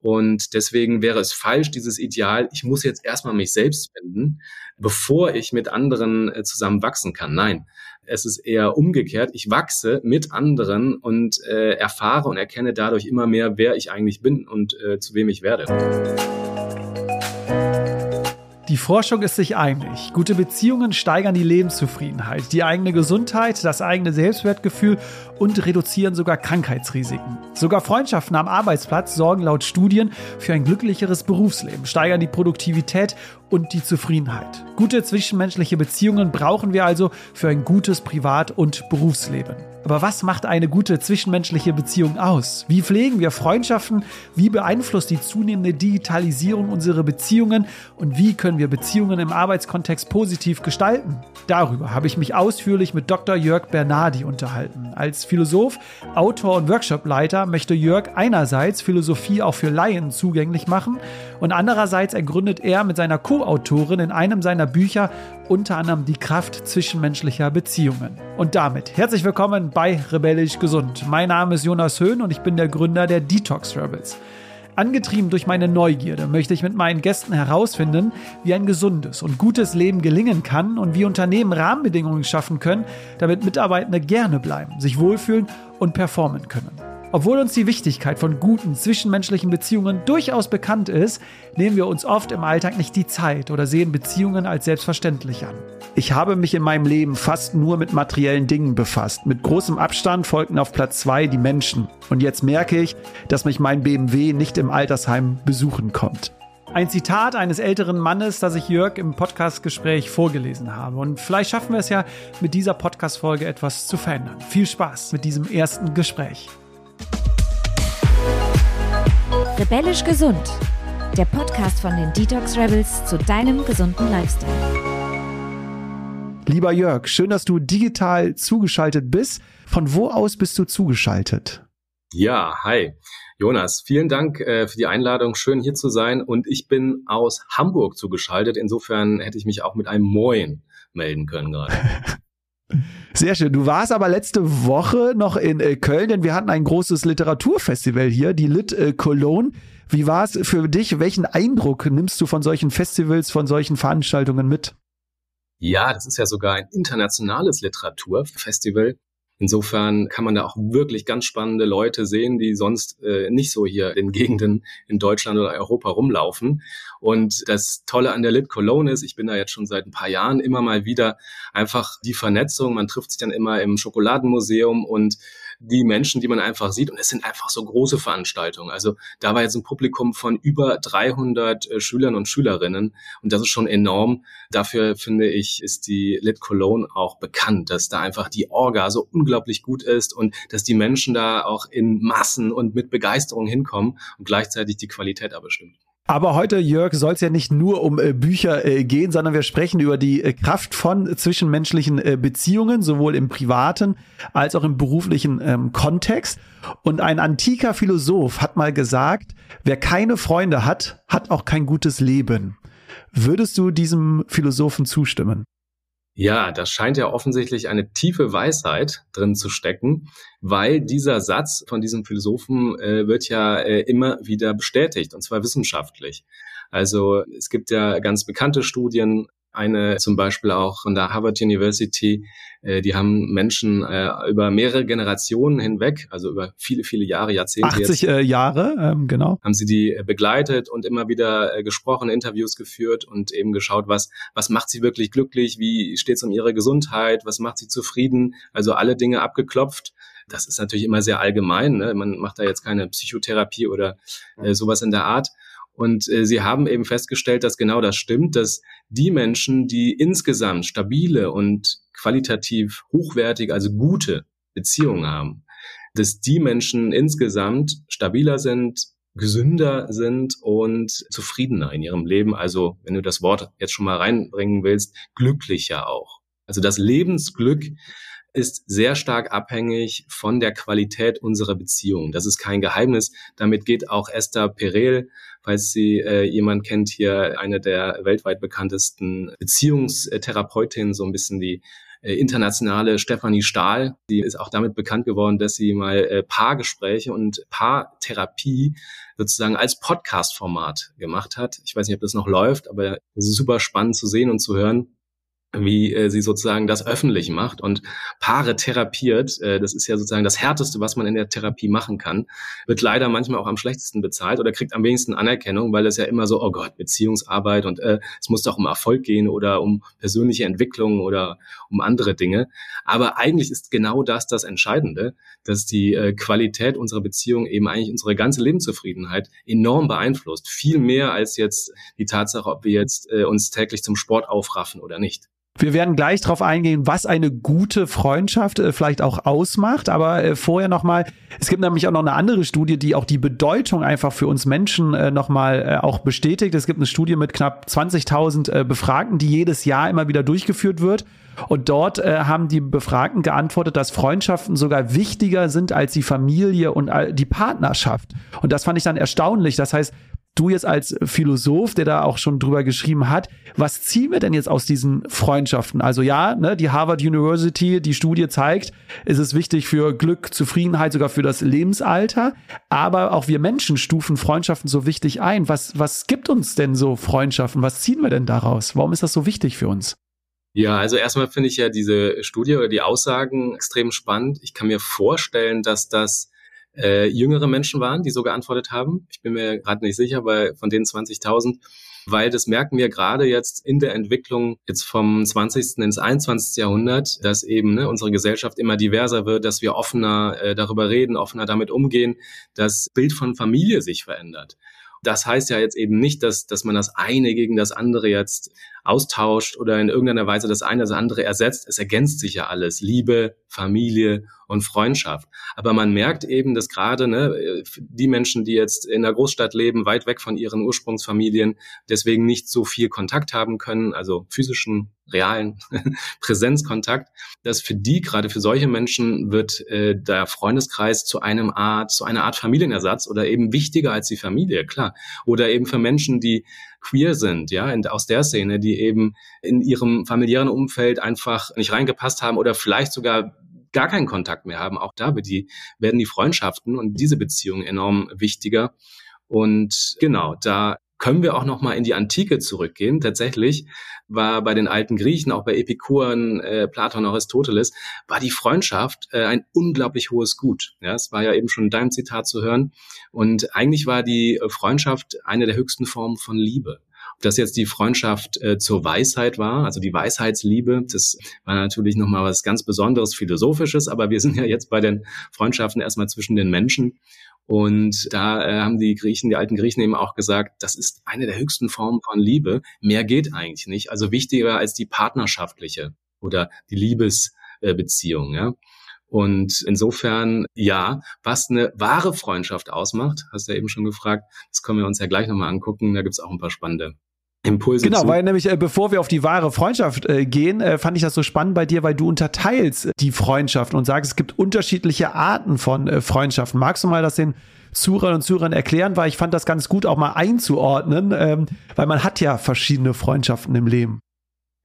Und deswegen wäre es falsch, dieses Ideal, ich muss jetzt erstmal mich selbst finden, bevor ich mit anderen äh, zusammen wachsen kann. Nein, es ist eher umgekehrt. Ich wachse mit anderen und äh, erfahre und erkenne dadurch immer mehr, wer ich eigentlich bin und äh, zu wem ich werde. Die Forschung ist sich einig. Gute Beziehungen steigern die Lebenszufriedenheit, die eigene Gesundheit, das eigene Selbstwertgefühl und reduzieren sogar Krankheitsrisiken. Sogar Freundschaften am Arbeitsplatz sorgen laut Studien für ein glücklicheres Berufsleben, steigern die Produktivität und die Zufriedenheit. Gute zwischenmenschliche Beziehungen brauchen wir also für ein gutes Privat- und Berufsleben. Aber was macht eine gute zwischenmenschliche Beziehung aus? Wie pflegen wir Freundschaften? Wie beeinflusst die zunehmende Digitalisierung unsere Beziehungen? Und wie können wir Beziehungen im Arbeitskontext positiv gestalten? Darüber habe ich mich ausführlich mit Dr. Jörg Bernardi unterhalten. Als Philosoph, Autor und Workshopleiter möchte Jörg einerseits Philosophie auch für Laien zugänglich machen und andererseits ergründet er mit seiner Co-Autorin in einem seiner Bücher unter anderem die Kraft zwischenmenschlicher Beziehungen. Und damit herzlich willkommen bei Rebellisch Gesund. Mein Name ist Jonas Höhn und ich bin der Gründer der Detox Rebels. Angetrieben durch meine Neugierde möchte ich mit meinen Gästen herausfinden, wie ein gesundes und gutes Leben gelingen kann und wie Unternehmen Rahmenbedingungen schaffen können, damit Mitarbeitende gerne bleiben, sich wohlfühlen und performen können. Obwohl uns die Wichtigkeit von guten zwischenmenschlichen Beziehungen durchaus bekannt ist, nehmen wir uns oft im Alltag nicht die Zeit oder sehen Beziehungen als selbstverständlich an. Ich habe mich in meinem Leben fast nur mit materiellen Dingen befasst. Mit großem Abstand folgten auf Platz zwei die Menschen. Und jetzt merke ich, dass mich mein BMW nicht im Altersheim besuchen kommt. Ein Zitat eines älteren Mannes, das ich Jörg im Podcastgespräch vorgelesen habe. Und vielleicht schaffen wir es ja mit dieser Podcast-Folge etwas zu verändern. Viel Spaß mit diesem ersten Gespräch. Rebellisch gesund. Der Podcast von den Detox Rebels zu deinem gesunden Lifestyle. Lieber Jörg, schön, dass du digital zugeschaltet bist. Von wo aus bist du zugeschaltet? Ja, hi. Jonas, vielen Dank äh, für die Einladung. Schön hier zu sein. Und ich bin aus Hamburg zugeschaltet. Insofern hätte ich mich auch mit einem Moin melden können gerade. Sehr schön. Du warst aber letzte Woche noch in äh, Köln, denn wir hatten ein großes Literaturfestival hier, die Lit äh, Cologne. Wie war es für dich? Welchen Eindruck nimmst du von solchen Festivals, von solchen Veranstaltungen mit? Ja, das ist ja sogar ein internationales Literaturfestival. Insofern kann man da auch wirklich ganz spannende Leute sehen, die sonst äh, nicht so hier in Gegenden in Deutschland oder Europa rumlaufen. Und das Tolle an der Lit Cologne ist, ich bin da jetzt schon seit ein paar Jahren immer mal wieder einfach die Vernetzung. Man trifft sich dann immer im Schokoladenmuseum und die Menschen, die man einfach sieht. Und es sind einfach so große Veranstaltungen. Also da war jetzt ein Publikum von über 300 äh, Schülern und Schülerinnen. Und das ist schon enorm. Dafür finde ich, ist die Lit Cologne auch bekannt, dass da einfach die Orga so unglaublich gut ist und dass die Menschen da auch in Massen und mit Begeisterung hinkommen und gleichzeitig die Qualität aber stimmt. Aber heute, Jörg, soll es ja nicht nur um äh, Bücher äh, gehen, sondern wir sprechen über die äh, Kraft von zwischenmenschlichen äh, Beziehungen, sowohl im privaten als auch im beruflichen ähm, Kontext. Und ein antiker Philosoph hat mal gesagt, wer keine Freunde hat, hat auch kein gutes Leben. Würdest du diesem Philosophen zustimmen? Ja, da scheint ja offensichtlich eine tiefe Weisheit drin zu stecken, weil dieser Satz von diesem Philosophen äh, wird ja äh, immer wieder bestätigt, und zwar wissenschaftlich. Also es gibt ja ganz bekannte Studien, eine zum Beispiel auch von der Harvard University, äh, die haben Menschen äh, über mehrere Generationen hinweg, also über viele, viele Jahre, Jahrzehnte. 80 jetzt, äh, Jahre, ähm, genau. Haben sie die äh, begleitet und immer wieder äh, gesprochen, Interviews geführt und eben geschaut, was, was macht sie wirklich glücklich, wie steht es um ihre Gesundheit, was macht sie zufrieden, also alle Dinge abgeklopft. Das ist natürlich immer sehr allgemein. Ne? Man macht da jetzt keine Psychotherapie oder äh, sowas in der Art. Und äh, sie haben eben festgestellt, dass genau das stimmt, dass die Menschen, die insgesamt stabile und qualitativ hochwertig, also gute Beziehungen haben, dass die Menschen insgesamt stabiler sind, gesünder sind und zufriedener in ihrem Leben. Also, wenn du das Wort jetzt schon mal reinbringen willst, glücklicher auch. Also das Lebensglück ist sehr stark abhängig von der Qualität unserer Beziehung. Das ist kein Geheimnis. Damit geht auch Esther Perel, falls sie äh, jemand kennt, hier eine der weltweit bekanntesten Beziehungstherapeutinnen, so ein bisschen die äh, internationale Stefanie Stahl. Sie ist auch damit bekannt geworden, dass sie mal äh, Paargespräche und Paartherapie sozusagen als Podcast-Format gemacht hat. Ich weiß nicht, ob das noch läuft, aber es ist super spannend zu sehen und zu hören, wie äh, sie sozusagen das öffentlich macht und Paare therapiert. Äh, das ist ja sozusagen das Härteste, was man in der Therapie machen kann. Wird leider manchmal auch am schlechtesten bezahlt oder kriegt am wenigsten Anerkennung, weil es ja immer so, oh Gott, Beziehungsarbeit und äh, es muss doch um Erfolg gehen oder um persönliche Entwicklung oder um andere Dinge. Aber eigentlich ist genau das das Entscheidende, dass die äh, Qualität unserer Beziehung eben eigentlich unsere ganze Lebenszufriedenheit enorm beeinflusst. Viel mehr als jetzt die Tatsache, ob wir jetzt äh, uns täglich zum Sport aufraffen oder nicht. Wir werden gleich darauf eingehen, was eine gute Freundschaft äh, vielleicht auch ausmacht. Aber äh, vorher nochmal, es gibt nämlich auch noch eine andere Studie, die auch die Bedeutung einfach für uns Menschen äh, nochmal äh, auch bestätigt. Es gibt eine Studie mit knapp 20.000 äh, Befragten, die jedes Jahr immer wieder durchgeführt wird. Und dort äh, haben die Befragten geantwortet, dass Freundschaften sogar wichtiger sind als die Familie und die Partnerschaft. Und das fand ich dann erstaunlich. Das heißt, du jetzt als Philosoph, der da auch schon drüber geschrieben hat, was ziehen wir denn jetzt aus diesen Freundschaften? Also ja, ne, die Harvard University, die Studie zeigt, es ist wichtig für Glück, Zufriedenheit, sogar für das Lebensalter. Aber auch wir Menschen stufen Freundschaften so wichtig ein. Was, was gibt uns denn so Freundschaften? Was ziehen wir denn daraus? Warum ist das so wichtig für uns? Ja, also erstmal finde ich ja diese Studie oder die Aussagen extrem spannend. Ich kann mir vorstellen, dass das äh, jüngere Menschen waren, die so geantwortet haben. Ich bin mir gerade nicht sicher, weil von den 20.000, weil das merken wir gerade jetzt in der Entwicklung jetzt vom 20. ins 21. Jahrhundert, dass eben ne, unsere Gesellschaft immer diverser wird, dass wir offener äh, darüber reden, offener damit umgehen, das Bild von Familie sich verändert. Das heißt ja jetzt eben nicht, dass, dass man das eine gegen das andere jetzt austauscht oder in irgendeiner Weise das eine das andere ersetzt. Es ergänzt sich ja alles. Liebe, Familie und Freundschaft. Aber man merkt eben, dass gerade ne, die Menschen, die jetzt in der Großstadt leben, weit weg von ihren Ursprungsfamilien, deswegen nicht so viel Kontakt haben können, also physischen, realen Präsenzkontakt, dass für die, gerade für solche Menschen, wird äh, der Freundeskreis zu einem Art, zu einer Art Familienersatz oder eben wichtiger als die Familie, klar. Oder eben für Menschen, die queer sind, ja, in, aus der Szene, die eben in ihrem familiären Umfeld einfach nicht reingepasst haben oder vielleicht sogar gar keinen Kontakt mehr haben. Auch da die, werden die Freundschaften und diese Beziehungen enorm wichtiger. Und genau, da können wir auch noch mal in die Antike zurückgehen. Tatsächlich war bei den alten Griechen, auch bei Epikuren, äh, Platon, Aristoteles, war die Freundschaft äh, ein unglaublich hohes Gut. Ja, es war ja eben schon in deinem Zitat zu hören. Und eigentlich war die Freundschaft eine der höchsten Formen von Liebe das jetzt die Freundschaft äh, zur Weisheit war, also die Weisheitsliebe, das war natürlich nochmal was ganz Besonderes, Philosophisches, aber wir sind ja jetzt bei den Freundschaften erstmal zwischen den Menschen. Und da äh, haben die Griechen, die alten Griechen eben auch gesagt, das ist eine der höchsten Formen von Liebe. Mehr geht eigentlich nicht. Also wichtiger als die partnerschaftliche oder die Liebesbeziehung. ja. Und insofern, ja, was eine wahre Freundschaft ausmacht, hast du ja eben schon gefragt, das können wir uns ja gleich nochmal angucken. Da gibt's auch ein paar spannende Impulse. Genau, zu. weil nämlich, äh, bevor wir auf die wahre Freundschaft äh, gehen, äh, fand ich das so spannend bei dir, weil du unterteilst die Freundschaft und sagst, es gibt unterschiedliche Arten von äh, Freundschaften. Magst du mal das den Zuhörern und Zuhörern erklären, weil ich fand das ganz gut auch mal einzuordnen, ähm, weil man hat ja verschiedene Freundschaften im Leben.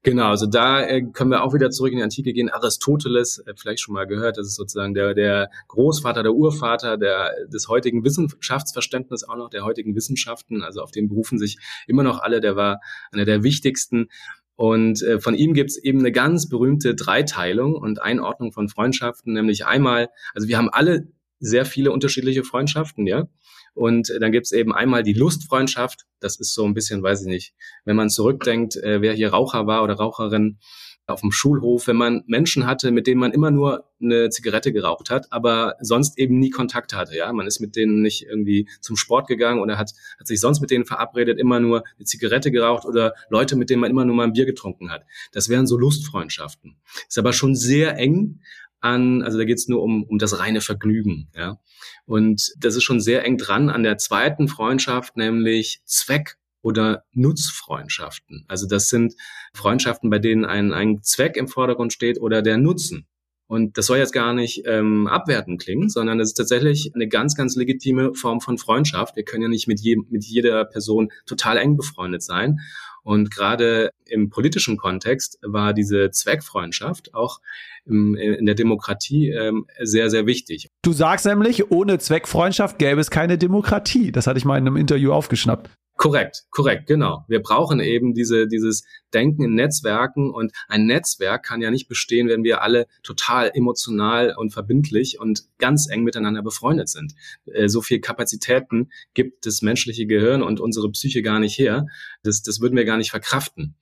Genau, also da äh, können wir auch wieder zurück in die Antike gehen. Aristoteles, äh, vielleicht schon mal gehört, das ist sozusagen der, der Großvater, der Urvater der, des heutigen Wissenschaftsverständnisses, auch noch der heutigen Wissenschaften. Also auf den berufen sich immer noch alle. Der war einer der wichtigsten. Und äh, von ihm gibt's eben eine ganz berühmte Dreiteilung und Einordnung von Freundschaften, nämlich einmal, also wir haben alle sehr viele unterschiedliche Freundschaften, ja. Und dann gibt's eben einmal die Lustfreundschaft. Das ist so ein bisschen, weiß ich nicht, wenn man zurückdenkt, äh, wer hier Raucher war oder Raucherin auf dem Schulhof, wenn man Menschen hatte, mit denen man immer nur eine Zigarette geraucht hat, aber sonst eben nie Kontakt hatte. Ja, man ist mit denen nicht irgendwie zum Sport gegangen oder hat, hat sich sonst mit denen verabredet, immer nur eine Zigarette geraucht oder Leute, mit denen man immer nur mal ein Bier getrunken hat. Das wären so Lustfreundschaften. Ist aber schon sehr eng an, also da geht es nur um, um das reine Vergnügen. Ja? Und das ist schon sehr eng dran an der zweiten Freundschaft, nämlich Zweck oder Nutzfreundschaften. Also das sind Freundschaften, bei denen ein, ein Zweck im Vordergrund steht oder der Nutzen. Und das soll jetzt gar nicht ähm, abwertend klingen, sondern es ist tatsächlich eine ganz, ganz legitime Form von Freundschaft. Wir können ja nicht mit, jedem, mit jeder Person total eng befreundet sein. Und gerade im politischen Kontext war diese Zweckfreundschaft auch im, in der Demokratie ähm, sehr, sehr wichtig. Du sagst nämlich, ohne Zweckfreundschaft gäbe es keine Demokratie. Das hatte ich mal in einem Interview aufgeschnappt. Korrekt, korrekt, genau. Wir brauchen eben diese, dieses Denken in Netzwerken und ein Netzwerk kann ja nicht bestehen, wenn wir alle total emotional und verbindlich und ganz eng miteinander befreundet sind. Äh, so viel Kapazitäten gibt das menschliche Gehirn und unsere Psyche gar nicht her. Das, das würden wir gar nicht verkraften.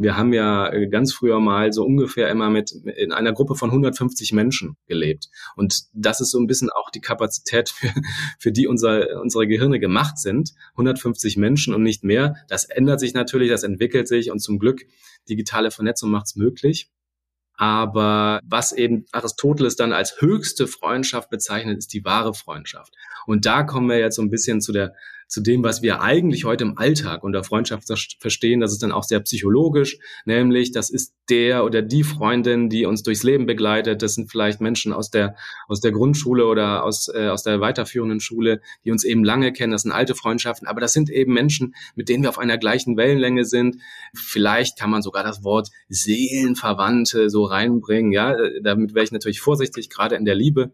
Wir haben ja äh, ganz früher mal so ungefähr immer mit in einer Gruppe von 150 Menschen gelebt. Und das ist so ein bisschen auch die Kapazität, für, für die unser, unsere Gehirne gemacht sind. 150 Menschen und nicht mehr. Das ändert sich natürlich, das entwickelt sich und zum Glück digitale Vernetzung macht es möglich. Aber was eben Aristoteles dann als höchste Freundschaft bezeichnet, ist die wahre Freundschaft. Und da kommen wir jetzt so ein bisschen zu der zu dem, was wir eigentlich heute im Alltag unter Freundschaft verstehen. Das ist dann auch sehr psychologisch, nämlich das ist der oder die Freundin, die uns durchs Leben begleitet. Das sind vielleicht Menschen aus der aus der Grundschule oder aus äh, aus der weiterführenden Schule, die uns eben lange kennen. Das sind alte Freundschaften, aber das sind eben Menschen, mit denen wir auf einer gleichen Wellenlänge sind. Vielleicht kann man sogar das Wort Seelenverwandte so reinbringen. Ja, damit wäre ich natürlich vorsichtig, gerade in der Liebe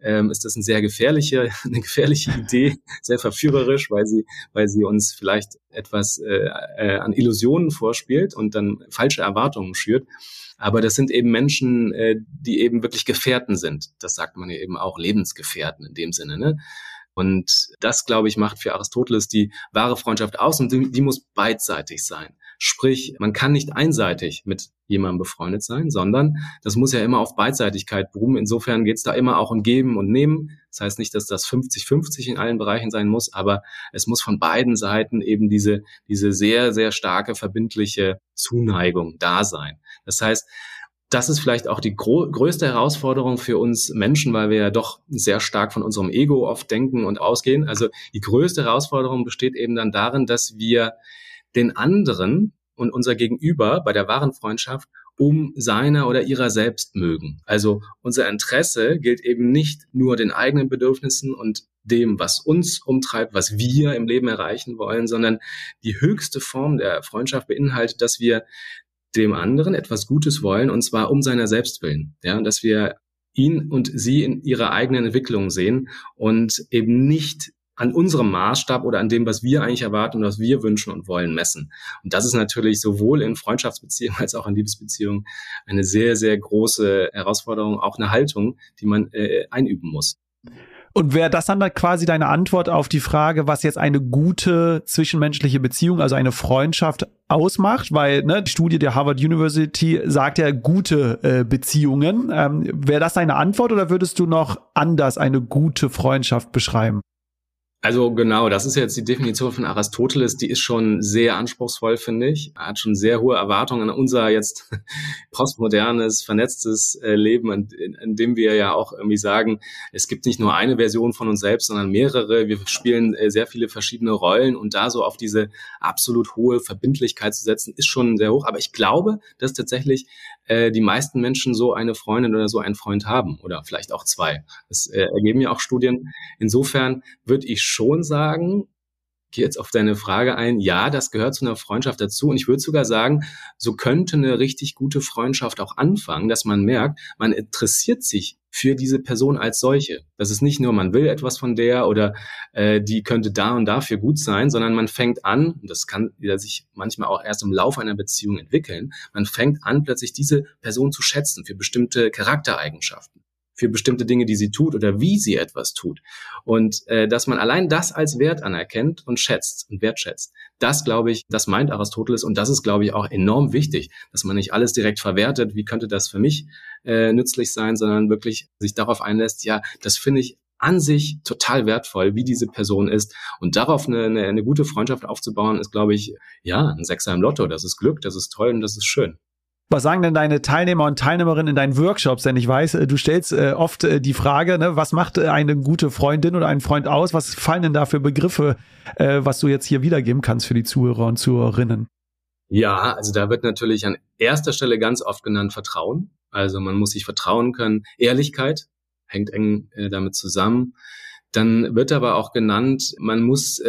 ähm, ist das eine sehr gefährliche, eine gefährliche Idee, sehr verführerisch, weil sie, weil sie uns vielleicht etwas äh, äh, an Illusionen vorspielt und dann falsche Erwartungen schürt. Aber das sind eben Menschen, äh, die eben wirklich Gefährten sind. Das sagt man ja eben auch, Lebensgefährten in dem Sinne. Ne? Und das, glaube ich, macht für Aristoteles die wahre Freundschaft aus und die, die muss beidseitig sein. Sprich, man kann nicht einseitig mit jemandem befreundet sein, sondern das muss ja immer auf Beidseitigkeit beruhen. Insofern geht es da immer auch um Geben und Nehmen. Das heißt nicht, dass das 50-50 in allen Bereichen sein muss, aber es muss von beiden Seiten eben diese, diese sehr, sehr starke verbindliche Zuneigung da sein. Das heißt, das ist vielleicht auch die größte Herausforderung für uns Menschen, weil wir ja doch sehr stark von unserem Ego oft denken und ausgehen. Also die größte Herausforderung besteht eben dann darin, dass wir den anderen und unser Gegenüber bei der wahren Freundschaft um seiner oder ihrer selbst mögen. Also unser Interesse gilt eben nicht nur den eigenen Bedürfnissen und dem, was uns umtreibt, was wir im Leben erreichen wollen, sondern die höchste Form der Freundschaft beinhaltet, dass wir dem anderen etwas Gutes wollen und zwar um seiner selbst willen. Ja, dass wir ihn und sie in ihrer eigenen Entwicklung sehen und eben nicht an unserem Maßstab oder an dem, was wir eigentlich erwarten und was wir wünschen und wollen, messen. Und das ist natürlich sowohl in Freundschaftsbeziehungen als auch in Liebesbeziehungen eine sehr, sehr große Herausforderung, auch eine Haltung, die man äh, einüben muss. Und wäre das dann quasi deine Antwort auf die Frage, was jetzt eine gute zwischenmenschliche Beziehung, also eine Freundschaft ausmacht? Weil ne, die Studie der Harvard University sagt ja gute äh, Beziehungen. Ähm, wäre das deine Antwort oder würdest du noch anders eine gute Freundschaft beschreiben? Also genau, das ist jetzt die Definition von Aristoteles, die ist schon sehr anspruchsvoll, finde ich. Hat schon sehr hohe Erwartungen an unser jetzt postmodernes, vernetztes äh, Leben, in, in, dem wir ja auch irgendwie sagen, es gibt nicht nur eine Version von uns selbst, sondern mehrere. Wir spielen äh, sehr viele verschiedene Rollen und da so auf diese absolut hohe Verbindlichkeit zu setzen, ist schon sehr hoch. Aber ich glaube, dass tatsächlich äh, die meisten Menschen so eine Freundin oder so einen Freund haben oder vielleicht auch zwei. Das ergeben ja auch Studien. Insofern würde ich schon sagen, gehe jetzt auf deine Frage ein, ja, das gehört zu einer Freundschaft dazu. Und ich würde sogar sagen, so könnte eine richtig gute Freundschaft auch anfangen, dass man merkt, man interessiert sich für diese Person als solche. Das ist nicht nur, man will etwas von der oder äh, die könnte da und dafür gut sein, sondern man fängt an, und das kann sich manchmal auch erst im Laufe einer Beziehung entwickeln, man fängt an, plötzlich diese Person zu schätzen für bestimmte Charaktereigenschaften für bestimmte Dinge, die sie tut oder wie sie etwas tut. Und äh, dass man allein das als Wert anerkennt und schätzt und wertschätzt. Das, glaube ich, das meint Aristoteles und das ist, glaube ich, auch enorm wichtig, dass man nicht alles direkt verwertet, wie könnte das für mich äh, nützlich sein, sondern wirklich sich darauf einlässt, ja, das finde ich an sich total wertvoll, wie diese Person ist. Und darauf eine, eine, eine gute Freundschaft aufzubauen, ist, glaube ich, ja, ein Sechser im Lotto. Das ist Glück, das ist toll und das ist schön. Was sagen denn deine Teilnehmer und Teilnehmerinnen in deinen Workshops? Denn ich weiß, äh, du stellst äh, oft äh, die Frage, ne, was macht eine gute Freundin oder einen Freund aus? Was fallen denn da für Begriffe, was du jetzt hier wiedergeben kannst für die Zuhörer und Zuhörerinnen? Ja, also da wird natürlich an erster Stelle ganz oft genannt Vertrauen. Also man muss sich vertrauen können. Ehrlichkeit hängt eng damit zusammen. Dann wird aber auch genannt, man muss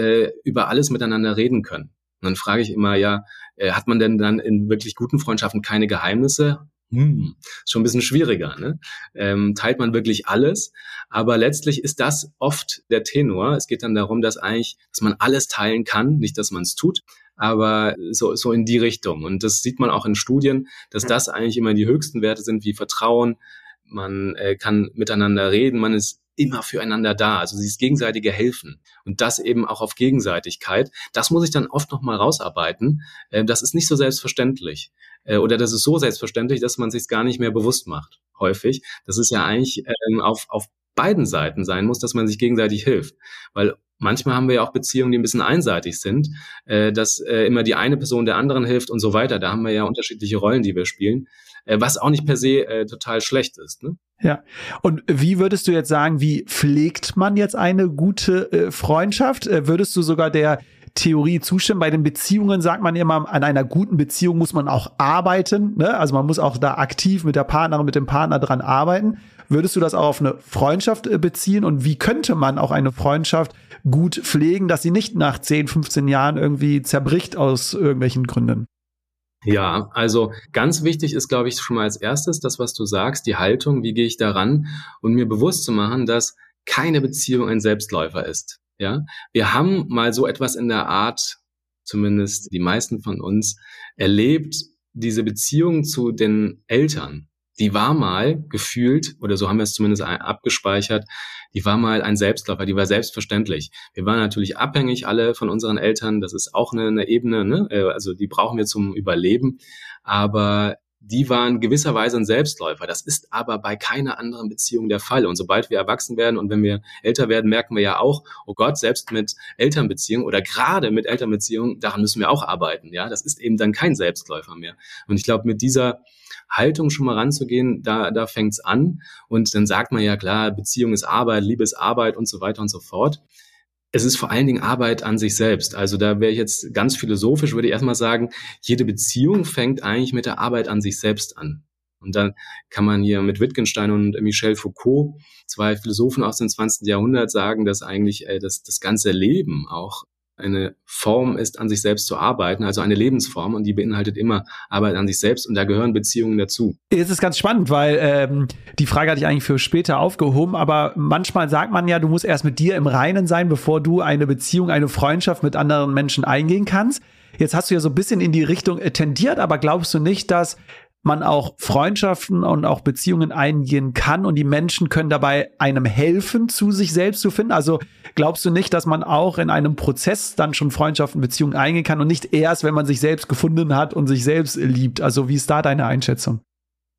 über alles miteinander reden können. Und dann frage ich immer, ja, äh, hat man denn dann in wirklich guten Freundschaften keine Geheimnisse? Hm, ist schon ein bisschen schwieriger. Ne? Ähm, teilt man wirklich alles? Aber letztlich ist das oft der Tenor. Es geht dann darum, dass eigentlich, dass man alles teilen kann, nicht, dass man es tut, aber so, so in die Richtung. Und das sieht man auch in Studien, dass das eigentlich immer die höchsten Werte sind, wie Vertrauen. Man äh, kann miteinander reden, man ist immer füreinander da, also dieses gegenseitige Helfen und das eben auch auf Gegenseitigkeit. Das muss ich dann oft noch mal rausarbeiten. Äh, das ist nicht so selbstverständlich äh, oder das ist so selbstverständlich, dass man sich gar nicht mehr bewusst macht. Häufig. Das ist ja eigentlich ähm, auf auf beiden Seiten sein muss, dass man sich gegenseitig hilft, weil Manchmal haben wir ja auch Beziehungen, die ein bisschen einseitig sind, äh, dass äh, immer die eine Person der anderen hilft und so weiter. Da haben wir ja unterschiedliche Rollen, die wir spielen, äh, was auch nicht per se äh, total schlecht ist. Ne? Ja. Und wie würdest du jetzt sagen, wie pflegt man jetzt eine gute äh, Freundschaft? Äh, würdest du sogar der Theorie zustimmen. Bei den Beziehungen sagt man immer, an einer guten Beziehung muss man auch arbeiten. Ne? Also man muss auch da aktiv mit der Partnerin, mit dem Partner dran arbeiten. Würdest du das auch auf eine Freundschaft äh, beziehen? Und wie könnte man auch eine Freundschaft gut pflegen, dass sie nicht nach 10, 15 Jahren irgendwie zerbricht aus irgendwelchen Gründen? Ja, also ganz wichtig ist, glaube ich, schon mal als erstes das, was du sagst, die Haltung, wie gehe ich daran und mir bewusst zu machen, dass keine Beziehung ein Selbstläufer ist. Ja, wir haben mal so etwas in der Art, zumindest die meisten von uns, erlebt, diese Beziehung zu den Eltern. Die war mal gefühlt, oder so haben wir es zumindest abgespeichert, die war mal ein Selbstläufer, die war selbstverständlich. Wir waren natürlich abhängig alle von unseren Eltern, das ist auch eine, eine Ebene, ne? Äh, also die brauchen wir zum Überleben. Aber die waren gewisserweise ein Selbstläufer. Das ist aber bei keiner anderen Beziehung der Fall. Und sobald wir erwachsen werden und wenn wir älter werden, merken wir ja auch, oh Gott, selbst mit Elternbeziehungen oder gerade mit Elternbeziehungen, daran müssen wir auch arbeiten. Ja, das ist eben dann kein Selbstläufer mehr. Und ich glaube, mit dieser Haltung schon mal ranzugehen, da, da fängt's an. Und dann sagt man ja klar, Beziehung ist Arbeit, Liebe ist Arbeit und so weiter und so fort es ist vor allen Dingen Arbeit an sich selbst. Also da wäre ich jetzt ganz philosophisch, würde ich erstmal sagen, jede Beziehung fängt eigentlich mit der Arbeit an sich selbst an. Und dann kann man hier mit Wittgenstein und Michel Foucault, zwei Philosophen aus dem 20. Jahrhundert, sagen, dass eigentlich äh, das, das ganze Leben auch eine Form ist, an sich selbst zu arbeiten, also eine Lebensform und die beinhaltet immer Arbeit an sich selbst und da gehören Beziehungen dazu. Es ist ganz spannend, weil ähm, die Frage hatte ich eigentlich für später aufgehoben, aber manchmal sagt man ja, du musst erst mit dir im Reinen sein, bevor du eine Beziehung, eine Freundschaft mit anderen Menschen eingehen kannst. Jetzt hast du ja so ein bisschen in die Richtung tendiert, aber glaubst du nicht, dass man auch Freundschaften und auch Beziehungen eingehen kann und die Menschen können dabei einem helfen, zu sich selbst zu finden. Also glaubst du nicht, dass man auch in einem Prozess dann schon Freundschaften, Beziehungen eingehen kann und nicht erst, wenn man sich selbst gefunden hat und sich selbst liebt? Also wie ist da deine Einschätzung?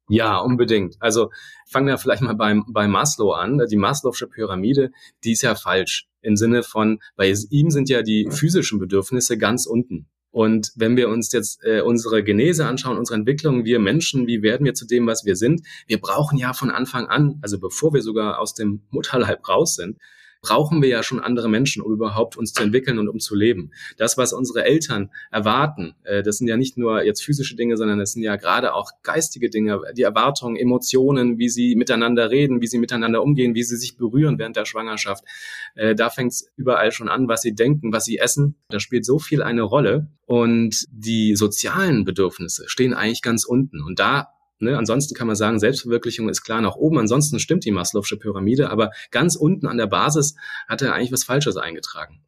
Ja, unbedingt. Also fangen wir vielleicht mal beim, bei Maslow an. Die Maslow'sche Pyramide, die ist ja falsch. Im Sinne von, bei ihm sind ja die physischen Bedürfnisse ganz unten. Und wenn wir uns jetzt äh, unsere Genese anschauen, unsere Entwicklung, wir Menschen, wie werden wir zu dem, was wir sind? Wir brauchen ja von Anfang an, also bevor wir sogar aus dem Mutterleib raus sind, brauchen wir ja schon andere Menschen, um überhaupt uns zu entwickeln und um zu leben. Das, was unsere Eltern erwarten, äh, das sind ja nicht nur jetzt physische Dinge, sondern das sind ja gerade auch geistige Dinge, die Erwartungen, Emotionen, wie sie miteinander reden, wie sie miteinander umgehen, wie sie sich berühren während der Schwangerschaft. Äh, da fängt es überall schon an, was sie denken, was sie essen. Da spielt so viel eine Rolle. Und die sozialen Bedürfnisse stehen eigentlich ganz unten. Und da Ne? Ansonsten kann man sagen, Selbstverwirklichung ist klar nach oben. Ansonsten stimmt die Maslow'sche Pyramide, aber ganz unten an der Basis hat er eigentlich was Falsches eingetragen.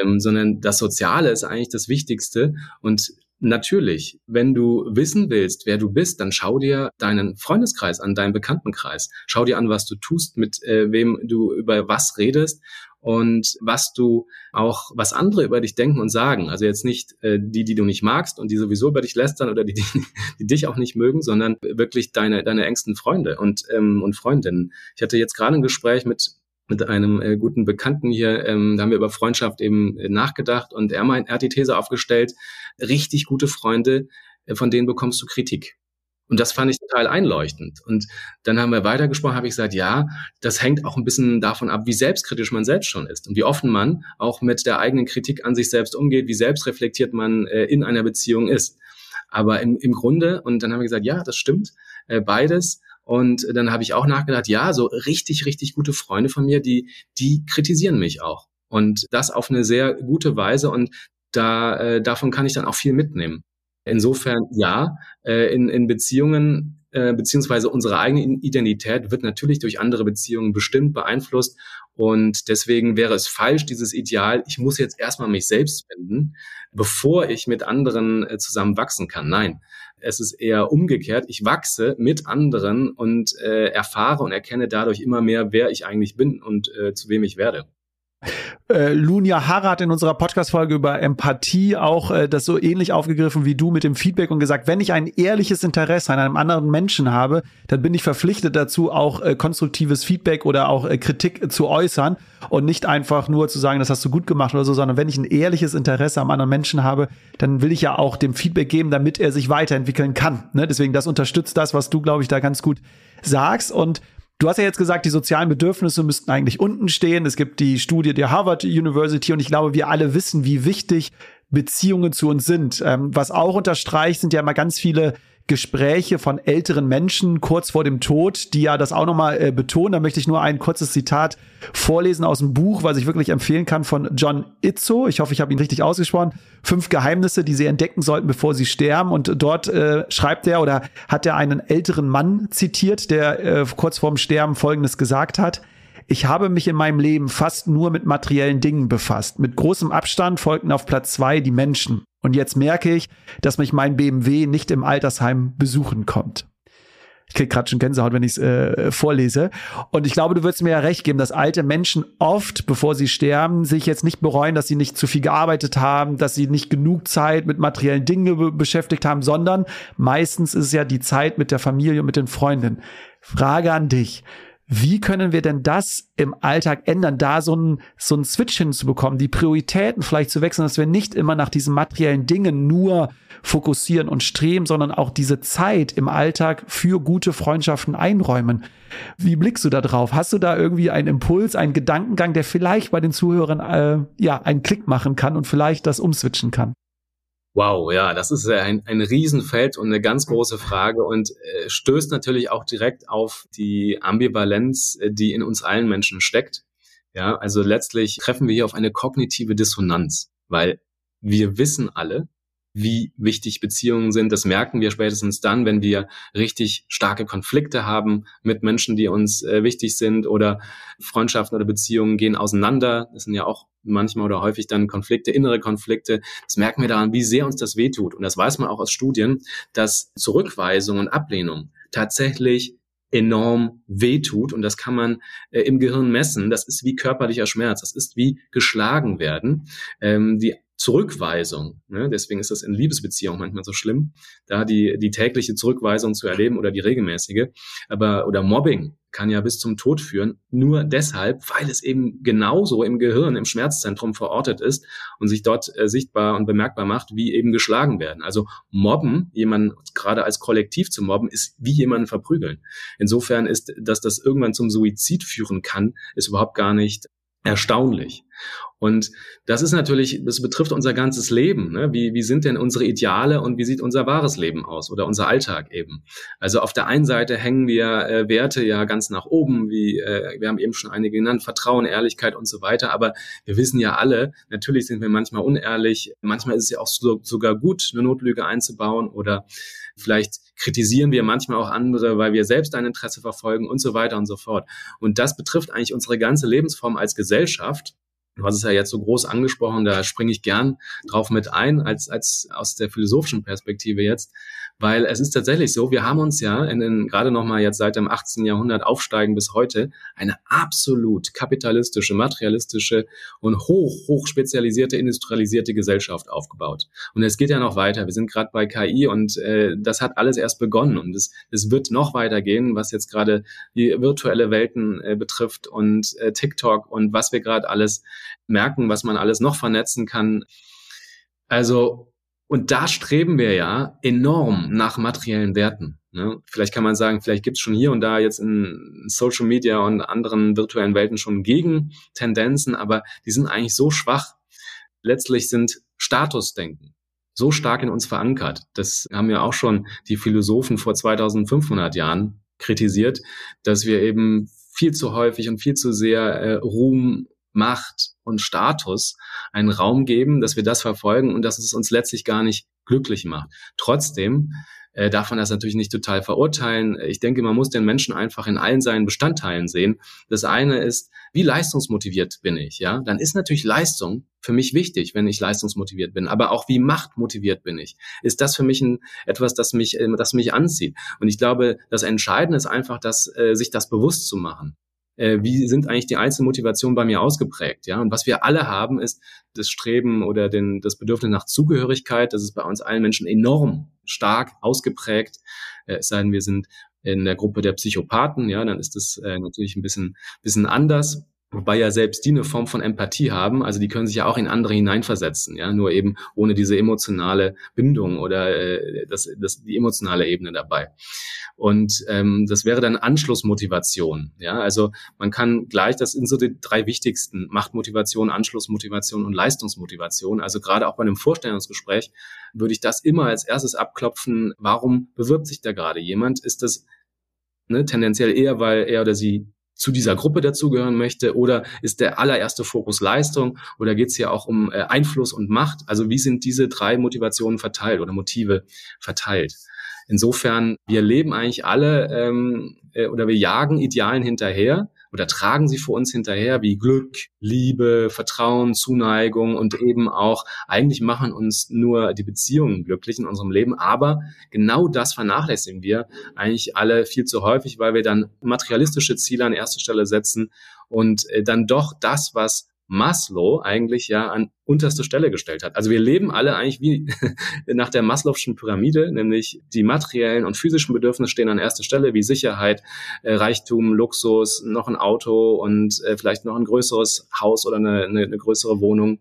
Ähm, sondern das Soziale ist eigentlich das Wichtigste und Natürlich, wenn du wissen willst, wer du bist, dann schau dir deinen Freundeskreis an, deinen Bekanntenkreis. Schau dir an, was du tust, mit äh, wem du über was redest und was du auch, was andere über dich denken und sagen. Also jetzt nicht äh, die, die du nicht magst und die sowieso über dich lästern oder die, die, die dich auch nicht mögen, sondern wirklich deine, deine engsten Freunde und, ähm, und Freundinnen. Ich hatte jetzt gerade ein Gespräch mit mit einem äh, guten Bekannten hier, ähm, da haben wir über Freundschaft eben äh, nachgedacht und er meint, er hat die These aufgestellt, richtig gute Freunde, äh, von denen bekommst du Kritik. Und das fand ich total einleuchtend. Und dann haben wir weitergesprochen, habe ich gesagt, ja, das hängt auch ein bisschen davon ab, wie selbstkritisch man selbst schon ist und wie offen man auch mit der eigenen Kritik an sich selbst umgeht, wie selbstreflektiert man äh, in einer Beziehung ist. Aber im, im Grunde, und dann haben wir gesagt, ja, das stimmt, äh, beides. Und dann habe ich auch nachgedacht, ja, so richtig, richtig gute Freunde von mir, die, die kritisieren mich auch. Und das auf eine sehr gute Weise. Und da äh, davon kann ich dann auch viel mitnehmen. Insofern ja, äh, in, in Beziehungen äh, beziehungsweise unsere eigene Identität wird natürlich durch andere Beziehungen bestimmt beeinflusst und deswegen wäre es falsch, dieses Ideal, ich muss jetzt erstmal mich selbst finden, bevor ich mit anderen äh, zusammen wachsen kann. Nein, es ist eher umgekehrt. Ich wachse mit anderen und äh, erfahre und erkenne dadurch immer mehr, wer ich eigentlich bin und äh, zu wem ich werde äh, Lunia Harra hat in unserer Podcast-Folge über Empathie auch äh, das so ähnlich aufgegriffen wie du mit dem Feedback und gesagt, wenn ich ein ehrliches Interesse an einem anderen Menschen habe, dann bin ich verpflichtet dazu, auch äh, konstruktives Feedback oder auch äh, Kritik zu äußern und nicht einfach nur zu sagen, das hast du gut gemacht oder so, sondern wenn ich ein ehrliches Interesse am anderen Menschen habe, dann will ich ja auch dem Feedback geben, damit er sich weiterentwickeln kann. Ne? Deswegen, das unterstützt das, was du, glaube ich, da ganz gut sagst und Du hast ja jetzt gesagt, die sozialen Bedürfnisse müssten eigentlich unten stehen. Es gibt die Studie der Harvard University und ich glaube, wir alle wissen, wie wichtig Beziehungen zu uns sind. Ähm, was auch unterstreicht, sind ja immer ganz viele Gespräche von älteren Menschen kurz vor dem Tod, die ja das auch nochmal äh, betonen. Da möchte ich nur ein kurzes Zitat vorlesen aus dem Buch, was ich wirklich empfehlen kann von John Itzo. Ich hoffe, ich habe ihn richtig ausgesprochen. Fünf Geheimnisse, die sie entdecken sollten, bevor sie sterben. Und dort äh, schreibt er oder hat er einen älteren Mann zitiert, der äh, kurz vorm Sterben Folgendes gesagt hat. Ich habe mich in meinem Leben fast nur mit materiellen Dingen befasst. Mit großem Abstand folgten auf Platz zwei die Menschen. Und jetzt merke ich, dass mich mein BMW nicht im Altersheim besuchen kommt. Ich krieg gerade schon Gänsehaut, wenn ich es äh, vorlese. Und ich glaube, du würdest mir ja recht geben, dass alte Menschen oft, bevor sie sterben, sich jetzt nicht bereuen, dass sie nicht zu viel gearbeitet haben, dass sie nicht genug Zeit mit materiellen Dingen be beschäftigt haben, sondern meistens ist es ja die Zeit mit der Familie und mit den Freunden. Frage an dich. Wie können wir denn das im Alltag ändern, da so ein, so ein Switch hinzubekommen, die Prioritäten vielleicht zu wechseln, dass wir nicht immer nach diesen materiellen Dingen nur fokussieren und streben, sondern auch diese Zeit im Alltag für gute Freundschaften einräumen. Wie blickst du da drauf? Hast du da irgendwie einen Impuls, einen Gedankengang, der vielleicht bei den Zuhörern äh, ja einen Klick machen kann und vielleicht das umswitchen kann? Wow, ja, das ist ein, ein Riesenfeld und eine ganz große Frage und äh, stößt natürlich auch direkt auf die Ambivalenz, äh, die in uns allen Menschen steckt. Ja, also letztlich treffen wir hier auf eine kognitive Dissonanz, weil wir wissen alle, wie wichtig Beziehungen sind. Das merken wir spätestens dann, wenn wir richtig starke Konflikte haben mit Menschen, die uns äh, wichtig sind oder Freundschaften oder Beziehungen gehen auseinander. Das sind ja auch manchmal oder häufig dann Konflikte, innere Konflikte. Das merken wir daran, wie sehr uns das wehtut. Und das weiß man auch aus Studien, dass Zurückweisung und Ablehnung tatsächlich enorm wehtut und das kann man äh, im Gehirn messen. Das ist wie körperlicher Schmerz, das ist wie geschlagen werden. Ähm, die Zurückweisung, ne? deswegen ist das in Liebesbeziehungen manchmal so schlimm, da die, die tägliche Zurückweisung zu erleben oder die regelmäßige, aber oder Mobbing kann ja bis zum Tod führen, nur deshalb, weil es eben genauso im Gehirn, im Schmerzzentrum verortet ist und sich dort äh, sichtbar und bemerkbar macht, wie eben geschlagen werden. Also mobben, jemanden gerade als Kollektiv zu mobben, ist wie jemanden verprügeln. Insofern ist, dass das irgendwann zum Suizid führen kann, ist überhaupt gar nicht erstaunlich. Und das ist natürlich, das betrifft unser ganzes Leben. Ne? Wie, wie sind denn unsere Ideale und wie sieht unser wahres Leben aus oder unser Alltag eben? Also auf der einen Seite hängen wir äh, Werte ja ganz nach oben, wie äh, wir haben eben schon einige genannt, Vertrauen, Ehrlichkeit und so weiter. Aber wir wissen ja alle, natürlich sind wir manchmal unehrlich. Manchmal ist es ja auch so, sogar gut, eine Notlüge einzubauen oder vielleicht kritisieren wir manchmal auch andere, weil wir selbst ein Interesse verfolgen und so weiter und so fort. Und das betrifft eigentlich unsere ganze Lebensform als Gesellschaft. Hast es ja jetzt so groß angesprochen, da springe ich gern drauf mit ein, als, als aus der philosophischen Perspektive jetzt. Weil es ist tatsächlich so, wir haben uns ja in den, gerade nochmal jetzt seit dem 18. Jahrhundert aufsteigen bis heute eine absolut kapitalistische, materialistische und hoch, hoch spezialisierte, industrialisierte Gesellschaft aufgebaut. Und es geht ja noch weiter. Wir sind gerade bei KI und äh, das hat alles erst begonnen und es, es wird noch weitergehen, was jetzt gerade die virtuelle Welten äh, betrifft und äh, TikTok und was wir gerade alles merken, was man alles noch vernetzen kann. Also und da streben wir ja enorm nach materiellen Werten. Ne? Vielleicht kann man sagen, vielleicht gibt es schon hier und da jetzt in Social Media und anderen virtuellen Welten schon Gegentendenzen, aber die sind eigentlich so schwach. Letztlich sind Statusdenken so stark in uns verankert. Das haben ja auch schon die Philosophen vor 2500 Jahren kritisiert, dass wir eben viel zu häufig und viel zu sehr äh, Ruhm Macht und Status einen Raum geben, dass wir das verfolgen und dass es uns letztlich gar nicht glücklich macht. Trotzdem äh, darf man das natürlich nicht total verurteilen. Ich denke, man muss den Menschen einfach in allen seinen Bestandteilen sehen. Das eine ist, wie leistungsmotiviert bin ich? Ja, dann ist natürlich Leistung für mich wichtig, wenn ich leistungsmotiviert bin. Aber auch wie machtmotiviert bin ich? Ist das für mich ein, etwas, das mich, äh, das mich anzieht? Und ich glaube, das Entscheidende ist einfach, dass, äh, sich das bewusst zu machen äh, wie sind eigentlich die einzelnen Motivationen bei mir ausgeprägt, ja? Und was wir alle haben, ist das Streben oder den, das Bedürfnis nach Zugehörigkeit. Das ist bei uns allen Menschen enorm stark ausgeprägt. Äh, es sei denn, wir sind in der Gruppe der Psychopathen, ja, dann ist das äh, natürlich ein bisschen, bisschen anders. Wobei ja selbst die eine Form von Empathie haben, also die können sich ja auch in andere hineinversetzen, ja, nur eben ohne diese emotionale Bindung oder äh, das, das, die emotionale Ebene dabei. Und ähm, das wäre dann Anschlussmotivation, ja, also man kann gleich, das sind so die drei wichtigsten, Machtmotivation, Anschlussmotivation und Leistungsmotivation, also gerade auch bei einem Vorstellungsgespräch würde ich das immer als erstes abklopfen, warum bewirbt sich da gerade jemand? Ist das ne, tendenziell eher, weil er oder sie zu dieser Gruppe dazugehören möchte oder ist der allererste Fokus Leistung oder geht es hier auch um äh, Einfluss und Macht? Also wie sind diese drei Motivationen verteilt oder Motive verteilt? Insofern, wir leben eigentlich alle ähm, äh, oder wir jagen Idealen hinterher oder tragen sie vor uns hinterher wie Glück, Liebe, Vertrauen, Zuneigung und eben auch, eigentlich machen uns nur die Beziehungen glücklich in unserem Leben, aber genau das vernachlässigen wir eigentlich alle viel zu häufig, weil wir dann materialistische Ziele an erste Stelle setzen und äh, dann doch das, was Maslow eigentlich ja an unterste Stelle gestellt hat. Also wir leben alle eigentlich wie nach der Maslow'schen Pyramide, nämlich die materiellen und physischen Bedürfnisse stehen an erster Stelle, wie Sicherheit, äh, Reichtum, Luxus, noch ein Auto und äh, vielleicht noch ein größeres Haus oder eine, eine, eine größere Wohnung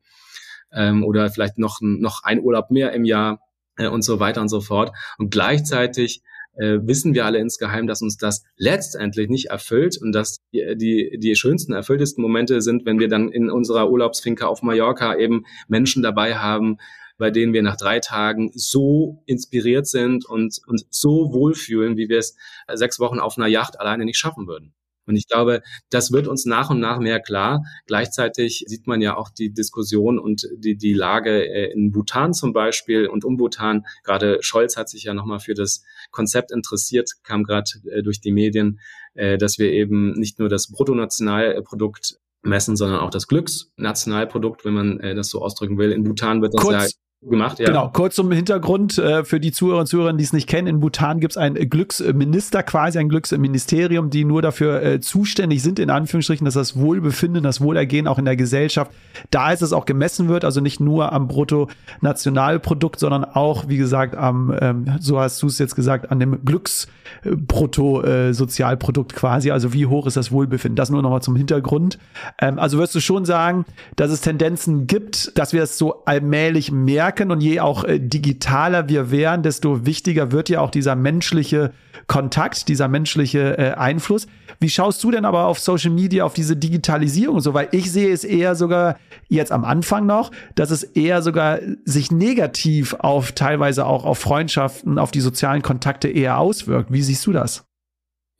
ähm, oder vielleicht noch, noch ein Urlaub mehr im Jahr äh, und so weiter und so fort. Und gleichzeitig äh, wissen wir alle insgeheim, dass uns das letztendlich nicht erfüllt und dass die, die, die schönsten, erfülltesten Momente sind, wenn wir dann in unserer Urlaubsfinke auf Mallorca eben Menschen dabei haben, bei denen wir nach drei Tagen so inspiriert sind und uns so wohlfühlen, wie wir es sechs Wochen auf einer Yacht alleine nicht schaffen würden. Und ich glaube, das wird uns nach und nach mehr klar. Gleichzeitig sieht man ja auch die Diskussion und die, die Lage äh, in Bhutan zum Beispiel und um Bhutan. Gerade Scholz hat sich ja nochmal für das Konzept interessiert, kam gerade äh, durch die Medien, äh, dass wir eben nicht nur das Bruttonationalprodukt messen, sondern auch das Glücksnationalprodukt, wenn man das so ausdrücken will. In Bhutan wird das Kurz, ja gemacht, ja. Genau, kurz zum Hintergrund äh, für die Zuhörer und Zuhörerinnen, die es nicht kennen. In Bhutan gibt es einen Glücksminister, quasi ein Glücksministerium, die nur dafür äh, zuständig sind, in Anführungsstrichen, dass das Wohlbefinden, das Wohlergehen auch in der Gesellschaft, da ist es auch gemessen wird, also nicht nur am Bruttonationalprodukt, sondern auch, wie gesagt, am, ähm, so hast du es jetzt gesagt, an dem Glücksbruttosozialprodukt äh, quasi, also wie hoch ist das Wohlbefinden. Das nur nochmal zum Hintergrund. Ähm, also wirst du schon sagen, dass es Tendenzen gibt, dass wir es so allmählich merken, merken und je auch äh, digitaler wir wären, desto wichtiger wird ja auch dieser menschliche Kontakt, dieser menschliche äh, Einfluss. Wie schaust du denn aber auf Social Media, auf diese Digitalisierung so? Weil ich sehe es eher sogar jetzt am Anfang noch, dass es eher sogar sich negativ auf teilweise auch auf Freundschaften, auf die sozialen Kontakte eher auswirkt. Wie siehst du das?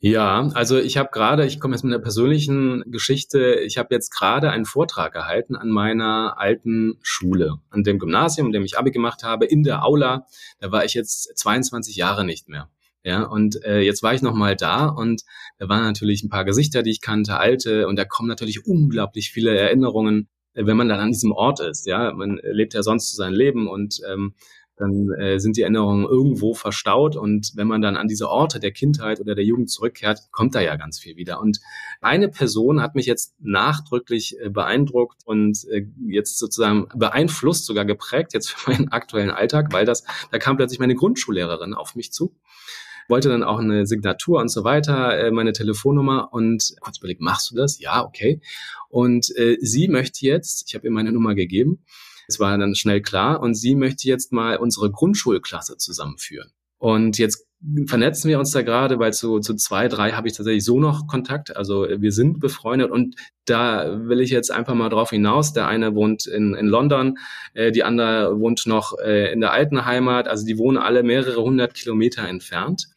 Ja, also ich habe gerade, ich komme jetzt mit einer persönlichen Geschichte, ich habe jetzt gerade einen Vortrag gehalten an meiner alten Schule, an dem Gymnasium, in dem ich Abi gemacht habe, in der Aula. Da war ich jetzt 22 Jahre nicht mehr. Ja, und äh, jetzt war ich noch mal da und da waren natürlich ein paar Gesichter, die ich kannte, alte, und da kommen natürlich unglaublich viele Erinnerungen, äh, wenn man dann an diesem Ort ist. Ja, man lebt ja sonst sein Leben und ähm, dann äh, sind die Erinnerungen irgendwo verstaut und wenn man dann an diese Orte der Kindheit oder der Jugend zurückkehrt, kommt da ja ganz viel wieder. Und eine Person hat mich jetzt nachdrücklich äh, beeindruckt und äh, jetzt sozusagen beeinflusst, sogar geprägt jetzt für meinen aktuellen Alltag, weil das, da kam plötzlich meine Grundschullehrerin auf mich zu wollte dann auch eine Signatur und so weiter, äh, meine Telefonnummer und kurz überlegt, machst du das? Ja, okay. Und äh, sie möchte jetzt, ich habe ihr meine Nummer gegeben, es war dann schnell klar und sie möchte jetzt mal unsere Grundschulklasse zusammenführen. Und jetzt vernetzen wir uns da gerade, weil zu, zu zwei, drei habe ich tatsächlich so noch Kontakt. Also wir sind befreundet und da will ich jetzt einfach mal drauf hinaus. Der eine wohnt in, in London, äh, die andere wohnt noch äh, in der alten Heimat. Also die wohnen alle mehrere hundert Kilometer entfernt.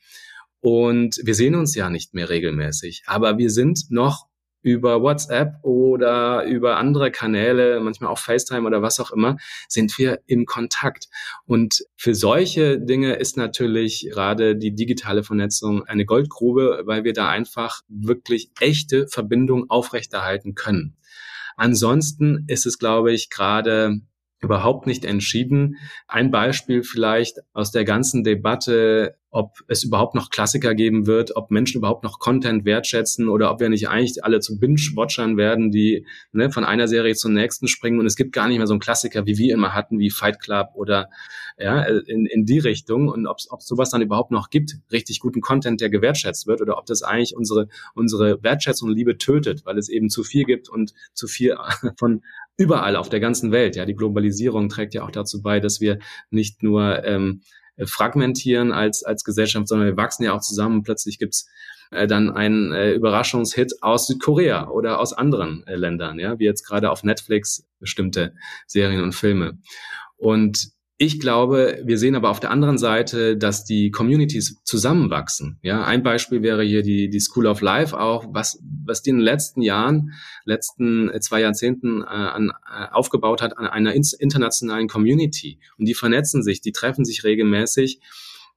Und wir sehen uns ja nicht mehr regelmäßig, aber wir sind noch über WhatsApp oder über andere Kanäle, manchmal auch FaceTime oder was auch immer, sind wir in Kontakt. Und für solche Dinge ist natürlich gerade die digitale Vernetzung eine Goldgrube, weil wir da einfach wirklich echte Verbindungen aufrechterhalten können. Ansonsten ist es, glaube ich, gerade überhaupt nicht entschieden. Ein Beispiel vielleicht aus der ganzen Debatte, ob es überhaupt noch Klassiker geben wird, ob Menschen überhaupt noch Content wertschätzen oder ob wir nicht eigentlich alle zu Binge-Watchern werden, die ne, von einer Serie zur nächsten springen und es gibt gar nicht mehr so einen Klassiker, wie wir immer hatten, wie Fight Club oder ja, in, in die Richtung und ob es sowas dann überhaupt noch gibt, richtig guten Content, der gewertschätzt wird oder ob das eigentlich unsere, unsere Wertschätzung und Liebe tötet, weil es eben zu viel gibt und zu viel von überall auf der ganzen Welt. Ja, die Globalisierung trägt ja auch dazu bei, dass wir nicht nur ähm, fragmentieren als, als Gesellschaft, sondern wir wachsen ja auch zusammen. Plötzlich gibt's äh, dann einen äh, Überraschungshit aus Südkorea oder aus anderen äh, Ländern, ja, wie jetzt gerade auf Netflix bestimmte Serien und Filme. Und ich glaube, wir sehen aber auf der anderen Seite, dass die Communities zusammenwachsen. Ja, ein Beispiel wäre hier die, die School of Life auch, was, was die in den letzten Jahren, letzten zwei Jahrzehnten äh, an, äh, aufgebaut hat an einer internationalen Community. Und die vernetzen sich, die treffen sich regelmäßig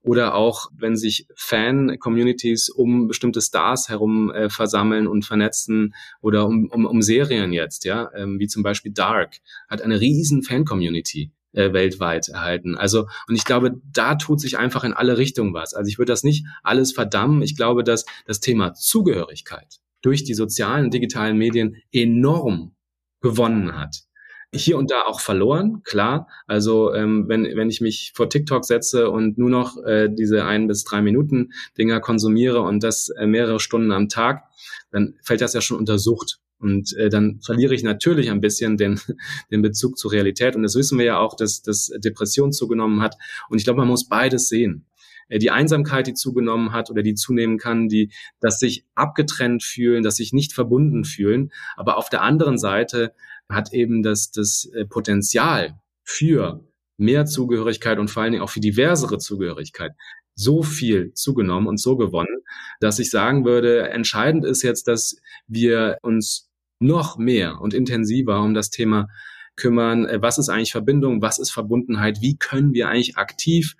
oder auch wenn sich Fan-Communities um bestimmte Stars herum äh, versammeln und vernetzen oder um, um, um Serien jetzt, ja, ähm, wie zum Beispiel Dark, hat eine riesen Fan-Community äh, weltweit erhalten. Also, und ich glaube, da tut sich einfach in alle Richtungen was. Also ich würde das nicht alles verdammen. Ich glaube, dass das Thema Zugehörigkeit durch die sozialen und digitalen Medien enorm gewonnen hat. Hier und da auch verloren, klar. Also ähm, wenn, wenn ich mich vor TikTok setze und nur noch äh, diese ein bis drei Minuten Dinger konsumiere und das äh, mehrere Stunden am Tag, dann fällt das ja schon unter Sucht. Und äh, dann verliere ich natürlich ein bisschen den, den Bezug zur Realität. Und das wissen wir ja auch, dass, dass Depression zugenommen hat. Und ich glaube, man muss beides sehen. Äh, die Einsamkeit, die zugenommen hat oder die zunehmen kann, die, dass sich abgetrennt fühlen, dass sich nicht verbunden fühlen. Aber auf der anderen Seite hat eben das, das äh, Potenzial für mehr Zugehörigkeit und vor allen Dingen auch für diversere Zugehörigkeit so viel zugenommen und so gewonnen, dass ich sagen würde, entscheidend ist jetzt, dass wir uns noch mehr und intensiver um das Thema kümmern. Äh, was ist eigentlich Verbindung? Was ist Verbundenheit? Wie können wir eigentlich aktiv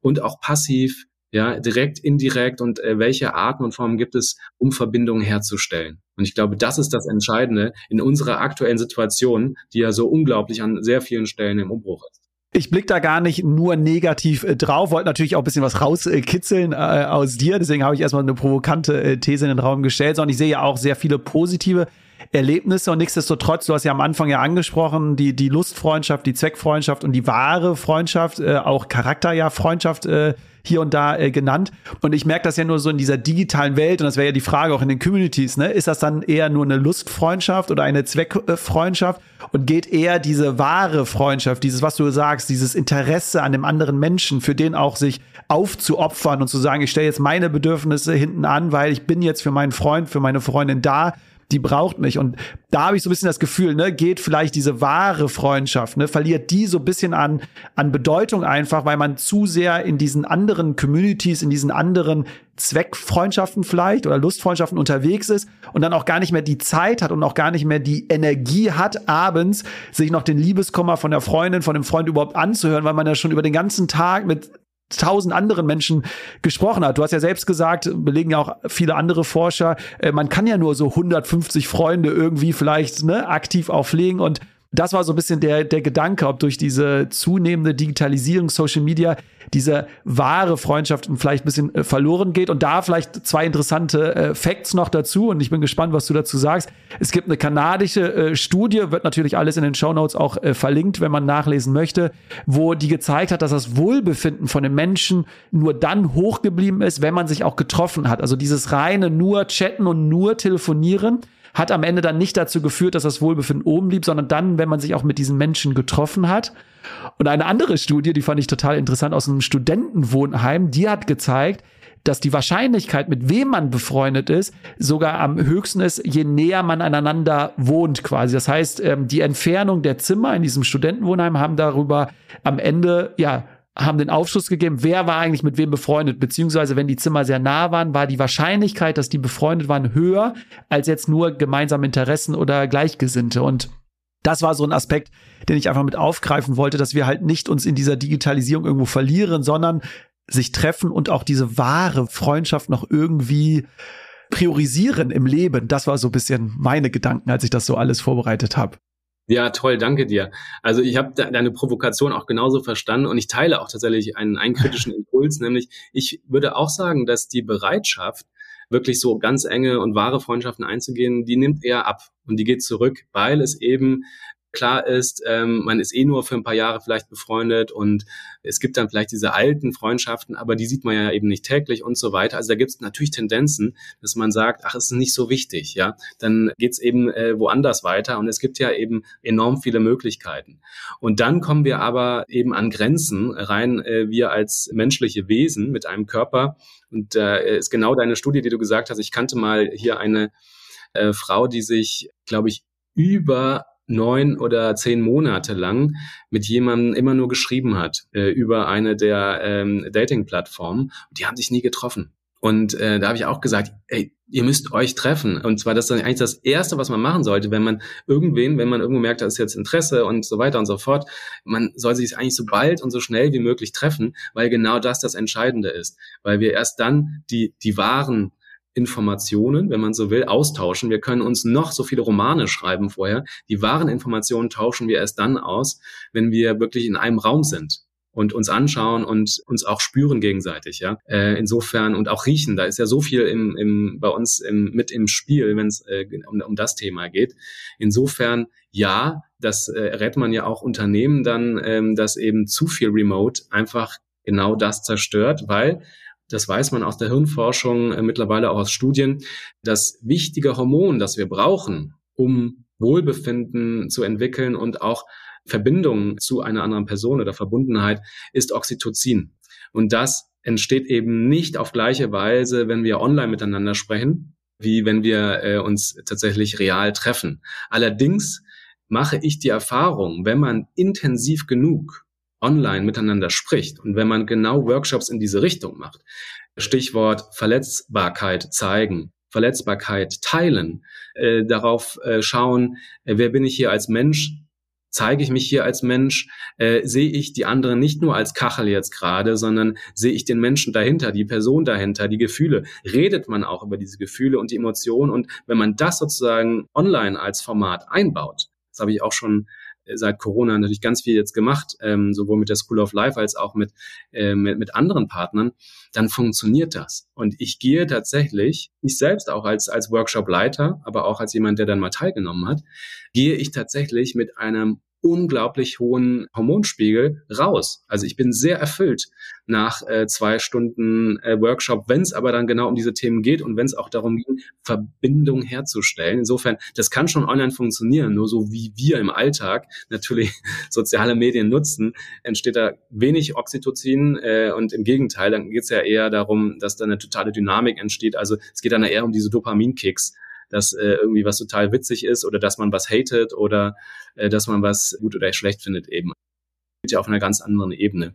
und auch passiv, ja, direkt, indirekt und äh, welche Arten und Formen gibt es, um Verbindungen herzustellen? Und ich glaube, das ist das Entscheidende in unserer aktuellen Situation, die ja so unglaublich an sehr vielen Stellen im Umbruch ist. Ich blick da gar nicht nur negativ äh, drauf, wollte natürlich auch ein bisschen was rauskitzeln äh, aus dir, deswegen habe ich erstmal eine provokante äh, These in den Raum gestellt, sondern ich sehe ja auch sehr viele positive Erlebnisse und nichtsdestotrotz, du hast ja am Anfang ja angesprochen, die, die Lustfreundschaft, die Zweckfreundschaft und die wahre Freundschaft, äh, auch Charakter ja Freundschaft äh, hier und da äh, genannt. Und ich merke das ja nur so in dieser digitalen Welt, und das wäre ja die Frage auch in den Communities, ne? Ist das dann eher nur eine Lustfreundschaft oder eine Zweckfreundschaft? Und geht eher diese wahre Freundschaft, dieses, was du sagst, dieses Interesse an dem anderen Menschen, für den auch sich aufzuopfern und zu sagen, ich stelle jetzt meine Bedürfnisse hinten an, weil ich bin jetzt für meinen Freund, für meine Freundin da die braucht mich. Und da habe ich so ein bisschen das Gefühl, ne, geht vielleicht diese wahre Freundschaft, ne, verliert die so ein bisschen an, an Bedeutung einfach, weil man zu sehr in diesen anderen Communities, in diesen anderen Zweckfreundschaften vielleicht oder Lustfreundschaften unterwegs ist und dann auch gar nicht mehr die Zeit hat und auch gar nicht mehr die Energie hat, abends sich noch den Liebeskummer von der Freundin, von dem Freund überhaupt anzuhören, weil man ja schon über den ganzen Tag mit tausend anderen Menschen gesprochen hat. Du hast ja selbst gesagt, belegen ja auch viele andere Forscher, äh, man kann ja nur so 150 Freunde irgendwie vielleicht ne, aktiv auch pflegen und das war so ein bisschen der, der Gedanke, ob durch diese zunehmende Digitalisierung, Social Media, diese wahre Freundschaft vielleicht ein bisschen äh, verloren geht. Und da vielleicht zwei interessante äh, Facts noch dazu. Und ich bin gespannt, was du dazu sagst. Es gibt eine kanadische äh, Studie, wird natürlich alles in den Show Notes auch verlinkt, wenn man nachlesen möchte, wo die gezeigt hat, dass das Wohlbefinden von den Menschen nur dann hochgeblieben ist, wenn man sich auch getroffen hat. Also dieses reine nur chatten und nur telefonieren hat am Ende dann nicht dazu geführt, dass das Wohlbefinden oben blieb, sondern dann, wenn man sich auch mit diesen Menschen getroffen hat. Und eine andere Studie, die fand ich total interessant aus einem Studentenwohnheim, die hat gezeigt, dass die Wahrscheinlichkeit, mit wem man befreundet ist, sogar am höchsten ist, je näher man aneinander wohnt quasi. Das heißt, ähm, die Entfernung der Zimmer in diesem Studentenwohnheim haben darüber am Ende, ja, haben den Aufschluss gegeben, wer war eigentlich mit wem befreundet, beziehungsweise wenn die Zimmer sehr nah waren, war die Wahrscheinlichkeit, dass die befreundet waren, höher als jetzt nur gemeinsame Interessen oder Gleichgesinnte. Und das war so ein Aspekt, den ich einfach mit aufgreifen wollte, dass wir halt nicht uns in dieser Digitalisierung irgendwo verlieren, sondern sich treffen und auch diese wahre Freundschaft noch irgendwie priorisieren im Leben. Das war so ein bisschen meine Gedanken, als ich das so alles vorbereitet habe. Ja, toll, danke dir. Also ich habe deine Provokation auch genauso verstanden und ich teile auch tatsächlich einen, einen kritischen Impuls, nämlich ich würde auch sagen, dass die Bereitschaft, wirklich so ganz enge und wahre Freundschaften einzugehen, die nimmt eher ab und die geht zurück, weil es eben klar ist, ähm, man ist eh nur für ein paar Jahre vielleicht befreundet und es gibt dann vielleicht diese alten Freundschaften, aber die sieht man ja eben nicht täglich und so weiter. Also da gibt es natürlich Tendenzen, dass man sagt, ach, es ist nicht so wichtig, ja. Dann geht's eben äh, woanders weiter und es gibt ja eben enorm viele Möglichkeiten. Und dann kommen wir aber eben an Grenzen rein, äh, wir als menschliche Wesen mit einem Körper. Und äh, ist genau deine Studie, die du gesagt hast. Ich kannte mal hier eine äh, Frau, die sich, glaube ich, über neun oder zehn Monate lang mit jemandem immer nur geschrieben hat äh, über eine der ähm, Dating-Plattformen. Die haben sich nie getroffen. Und äh, da habe ich auch gesagt, ey, ihr müsst euch treffen. Und zwar das ist eigentlich das Erste, was man machen sollte, wenn man irgendwen, wenn man irgendwo merkt, da ist jetzt Interesse und so weiter und so fort. Man soll sich eigentlich so bald und so schnell wie möglich treffen, weil genau das das Entscheidende ist. Weil wir erst dann die, die wahren Informationen, wenn man so will, austauschen. Wir können uns noch so viele Romane schreiben vorher. Die wahren Informationen tauschen wir erst dann aus, wenn wir wirklich in einem Raum sind und uns anschauen und uns auch spüren gegenseitig, ja. Äh, insofern und auch riechen, da ist ja so viel im, im, bei uns im, mit im Spiel, wenn es äh, um, um das Thema geht. Insofern ja, das äh, rät man ja auch Unternehmen dann, ähm, dass eben zu viel Remote einfach genau das zerstört, weil das weiß man aus der Hirnforschung, äh, mittlerweile auch aus Studien, das wichtige Hormon, das wir brauchen, um Wohlbefinden zu entwickeln und auch Verbindung zu einer anderen Person oder Verbundenheit, ist Oxytocin. Und das entsteht eben nicht auf gleiche Weise, wenn wir online miteinander sprechen, wie wenn wir äh, uns tatsächlich real treffen. Allerdings mache ich die Erfahrung, wenn man intensiv genug online miteinander spricht und wenn man genau Workshops in diese Richtung macht, Stichwort Verletzbarkeit zeigen, Verletzbarkeit teilen, äh, darauf äh, schauen, äh, wer bin ich hier als Mensch, zeige ich mich hier als Mensch, äh, sehe ich die anderen nicht nur als Kachel jetzt gerade, sondern sehe ich den Menschen dahinter, die Person dahinter, die Gefühle. Redet man auch über diese Gefühle und die Emotionen? Und wenn man das sozusagen online als Format einbaut, das habe ich auch schon seit Corona natürlich ganz viel jetzt gemacht, ähm, sowohl mit der School of Life als auch mit, äh, mit, mit anderen Partnern, dann funktioniert das. Und ich gehe tatsächlich, ich selbst auch als, als Workshop-Leiter, aber auch als jemand, der dann mal teilgenommen hat, gehe ich tatsächlich mit einem unglaublich hohen Hormonspiegel raus. Also ich bin sehr erfüllt nach äh, zwei Stunden äh, Workshop, wenn es aber dann genau um diese Themen geht und wenn es auch darum ging, Verbindung herzustellen. Insofern, das kann schon online funktionieren, nur so wie wir im Alltag natürlich soziale Medien nutzen, entsteht da wenig Oxytocin äh, und im Gegenteil, dann geht es ja eher darum, dass da eine totale Dynamik entsteht. Also es geht dann eher um diese Dopaminkicks dass äh, irgendwie was total witzig ist oder dass man was hatet oder äh, dass man was gut oder schlecht findet eben. Ja auf einer ganz anderen Ebene.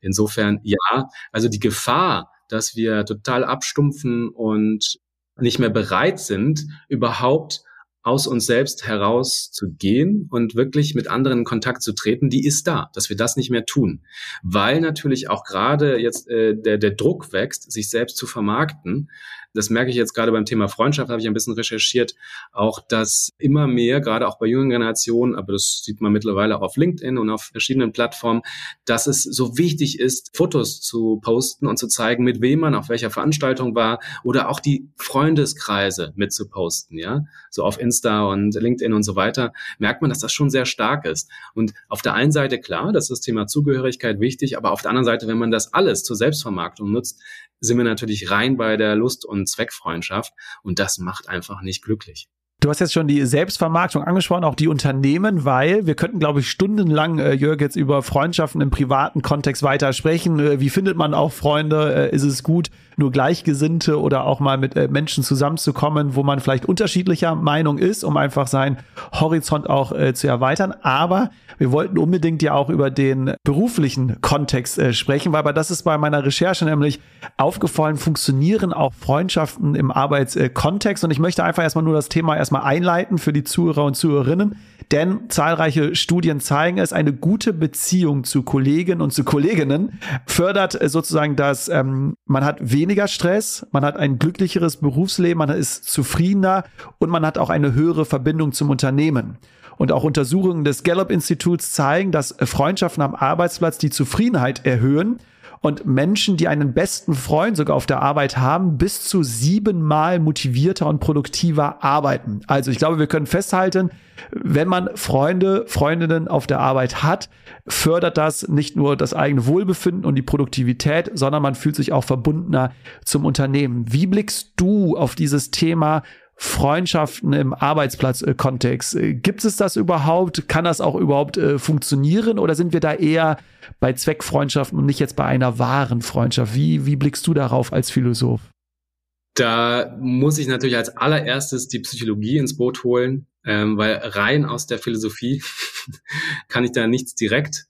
Insofern ja, also die Gefahr, dass wir total abstumpfen und nicht mehr bereit sind, überhaupt aus uns selbst heraus zu gehen und wirklich mit anderen in Kontakt zu treten, die ist da, dass wir das nicht mehr tun. Weil natürlich auch gerade jetzt äh, der, der Druck wächst, sich selbst zu vermarkten, das merke ich jetzt gerade beim Thema Freundschaft, habe ich ein bisschen recherchiert, auch dass immer mehr, gerade auch bei jungen Generationen, aber das sieht man mittlerweile auch auf LinkedIn und auf verschiedenen Plattformen, dass es so wichtig ist, Fotos zu posten und zu zeigen, mit wem man auf welcher Veranstaltung war oder auch die Freundeskreise mit zu posten, ja, so auf Insta und LinkedIn und so weiter, merkt man, dass das schon sehr stark ist. Und auf der einen Seite klar, das ist das Thema Zugehörigkeit wichtig, aber auf der anderen Seite, wenn man das alles zur Selbstvermarktung nutzt, sind wir natürlich rein bei der Lust- und Zweckfreundschaft und das macht einfach nicht glücklich. Du hast jetzt schon die Selbstvermarktung angesprochen, auch die Unternehmen, weil wir könnten, glaube ich, stundenlang, äh, Jörg, jetzt über Freundschaften im privaten Kontext weiter sprechen. Äh, wie findet man auch Freunde? Äh, ist es gut, nur Gleichgesinnte oder auch mal mit äh, Menschen zusammenzukommen, wo man vielleicht unterschiedlicher Meinung ist, um einfach seinen Horizont auch äh, zu erweitern? Aber wir wollten unbedingt ja auch über den beruflichen Kontext äh, sprechen, weil aber das ist bei meiner Recherche nämlich aufgefallen, funktionieren auch Freundschaften im Arbeitskontext. Und ich möchte einfach erstmal nur das Thema erstmal einleiten für die Zuhörer und Zuhörerinnen, denn zahlreiche Studien zeigen es, eine gute Beziehung zu Kollegen und zu Kolleginnen fördert äh, sozusagen, dass ähm, man hat weniger Stress, man hat ein glücklicheres Berufsleben, man ist zufriedener und man hat auch eine höhere Verbindung zum Unternehmen. Und auch Untersuchungen des Gallup-Instituts zeigen, dass Freundschaften am Arbeitsplatz die Zufriedenheit erhöhen und Menschen, die einen besten Freund sogar auf der Arbeit haben, bis zu siebenmal motivierter und produktiver arbeiten. Also ich glaube, wir können festhalten, wenn man Freunde, Freundinnen auf der Arbeit hat, fördert das nicht nur das eigene Wohlbefinden und die Produktivität, sondern man fühlt sich auch verbundener zum Unternehmen. Wie blickst du auf dieses Thema Freundschaften im Arbeitsplatzkontext. Äh, gibt es das überhaupt? Kann das auch überhaupt äh, funktionieren oder sind wir da eher bei Zweckfreundschaften und nicht jetzt bei einer wahren Freundschaft? Wie, wie blickst du darauf als Philosoph? Da muss ich natürlich als allererstes die Psychologie ins Boot holen, ähm, weil rein aus der Philosophie kann ich da nichts direkt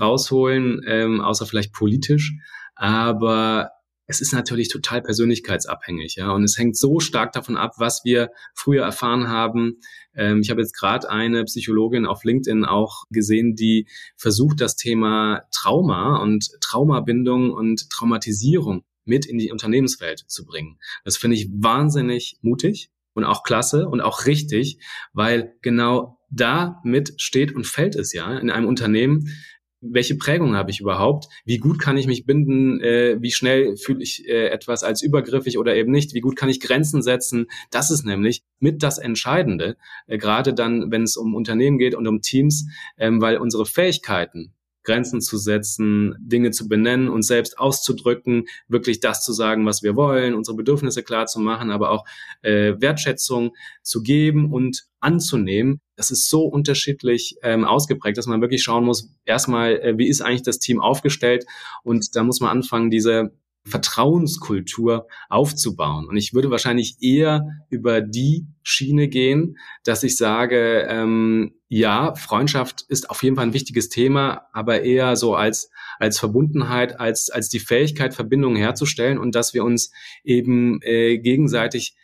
rausholen, ähm, außer vielleicht politisch. Aber es ist natürlich total persönlichkeitsabhängig, ja. Und es hängt so stark davon ab, was wir früher erfahren haben. Ähm, ich habe jetzt gerade eine Psychologin auf LinkedIn auch gesehen, die versucht, das Thema Trauma und Traumabindung und Traumatisierung mit in die Unternehmenswelt zu bringen. Das finde ich wahnsinnig mutig und auch klasse und auch richtig, weil genau damit steht und fällt es ja in einem Unternehmen, welche Prägung habe ich überhaupt? Wie gut kann ich mich binden? Äh, wie schnell fühle ich äh, etwas als übergriffig oder eben nicht? Wie gut kann ich Grenzen setzen? Das ist nämlich mit das Entscheidende, äh, gerade dann, wenn es um Unternehmen geht und um Teams, ähm, weil unsere Fähigkeiten, Grenzen zu setzen, Dinge zu benennen, uns selbst auszudrücken, wirklich das zu sagen, was wir wollen, unsere Bedürfnisse klar zu machen, aber auch äh, Wertschätzung zu geben und anzunehmen. Das ist so unterschiedlich ähm, ausgeprägt, dass man wirklich schauen muss, erstmal, äh, wie ist eigentlich das Team aufgestellt? Und da muss man anfangen, diese Vertrauenskultur aufzubauen. Und ich würde wahrscheinlich eher über die Schiene gehen, dass ich sage, ähm, ja, Freundschaft ist auf jeden Fall ein wichtiges Thema, aber eher so als als Verbundenheit, als als die Fähigkeit, Verbindungen herzustellen und dass wir uns eben äh, gegenseitig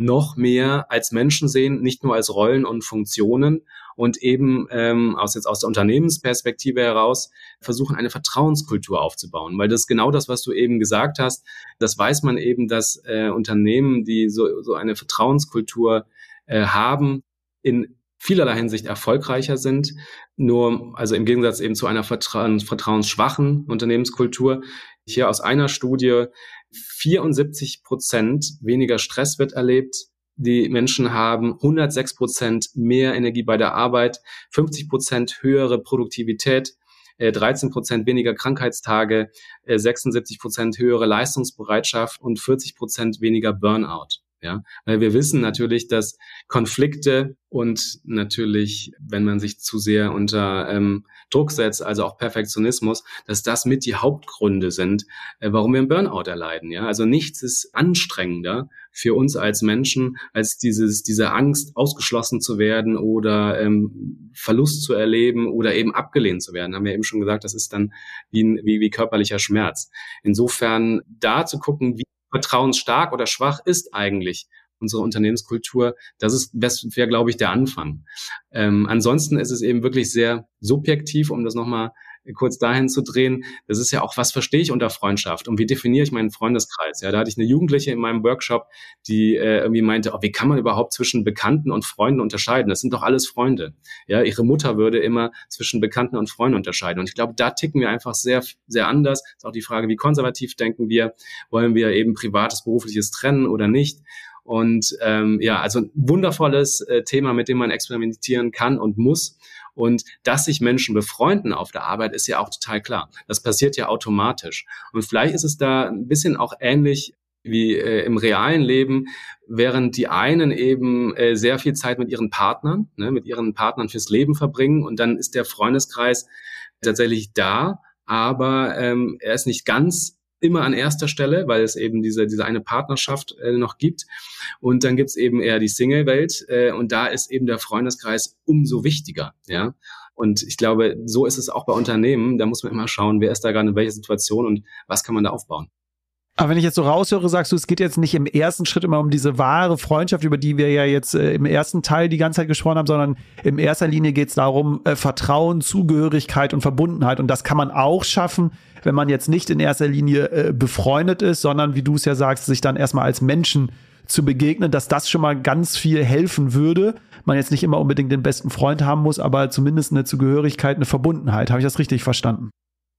noch mehr als Menschen sehen, nicht nur als Rollen und Funktionen und eben ähm, aus jetzt aus der Unternehmensperspektive heraus versuchen, eine Vertrauenskultur aufzubauen, weil das ist genau das, was du eben gesagt hast. Das weiß man eben, dass äh, Unternehmen, die so, so eine Vertrauenskultur äh, haben, in vielerlei Hinsicht erfolgreicher sind. Nur, also im Gegensatz eben zu einer vertrauens vertrauensschwachen Unternehmenskultur. Hier aus einer Studie 74 Prozent weniger Stress wird erlebt. Die Menschen haben 106 Prozent mehr Energie bei der Arbeit, 50 Prozent höhere Produktivität, 13 äh, Prozent weniger Krankheitstage, 76 äh, Prozent höhere Leistungsbereitschaft und 40 Prozent weniger Burnout. Ja, weil wir wissen natürlich, dass Konflikte und natürlich, wenn man sich zu sehr unter ähm, Druck setzt, also auch Perfektionismus, dass das mit die Hauptgründe sind, äh, warum wir einen Burnout erleiden. Ja, also nichts ist anstrengender für uns als Menschen als dieses diese Angst, ausgeschlossen zu werden oder ähm, Verlust zu erleben oder eben abgelehnt zu werden. Haben wir eben schon gesagt, das ist dann wie, wie, wie körperlicher Schmerz. Insofern da zu gucken, wie vertrauensstark oder schwach ist eigentlich unsere Unternehmenskultur. Das ist, das wäre, glaube ich, der Anfang. Ähm, ansonsten ist es eben wirklich sehr subjektiv, um das nochmal kurz dahin zu drehen. Das ist ja auch, was verstehe ich unter Freundschaft und wie definiere ich meinen Freundeskreis? Ja, da hatte ich eine Jugendliche in meinem Workshop, die äh, irgendwie meinte, oh, wie kann man überhaupt zwischen Bekannten und Freunden unterscheiden? Das sind doch alles Freunde. Ja, ihre Mutter würde immer zwischen Bekannten und Freunden unterscheiden. Und ich glaube, da ticken wir einfach sehr, sehr anders. Ist auch die Frage, wie konservativ denken wir? Wollen wir eben privates, berufliches trennen oder nicht? Und ähm, ja, also ein wundervolles äh, Thema, mit dem man experimentieren kann und muss. Und dass sich Menschen befreunden auf der Arbeit, ist ja auch total klar. Das passiert ja automatisch. Und vielleicht ist es da ein bisschen auch ähnlich wie äh, im realen Leben, während die einen eben äh, sehr viel Zeit mit ihren Partnern, ne, mit ihren Partnern fürs Leben verbringen und dann ist der Freundeskreis tatsächlich da, aber ähm, er ist nicht ganz immer an erster Stelle, weil es eben diese, diese eine Partnerschaft äh, noch gibt. Und dann gibt's eben eher die Single-Welt äh, und da ist eben der Freundeskreis umso wichtiger. Ja. Und ich glaube, so ist es auch bei Unternehmen. Da muss man immer schauen, wer ist da gerade in welcher Situation und was kann man da aufbauen. Aber wenn ich jetzt so raushöre, sagst du, es geht jetzt nicht im ersten Schritt immer um diese wahre Freundschaft, über die wir ja jetzt äh, im ersten Teil die ganze Zeit gesprochen haben, sondern in erster Linie geht es darum, äh, Vertrauen, Zugehörigkeit und Verbundenheit. Und das kann man auch schaffen, wenn man jetzt nicht in erster Linie äh, befreundet ist, sondern, wie du es ja sagst, sich dann erstmal als Menschen zu begegnen, dass das schon mal ganz viel helfen würde. Man jetzt nicht immer unbedingt den besten Freund haben muss, aber zumindest eine Zugehörigkeit, eine Verbundenheit. Habe ich das richtig verstanden?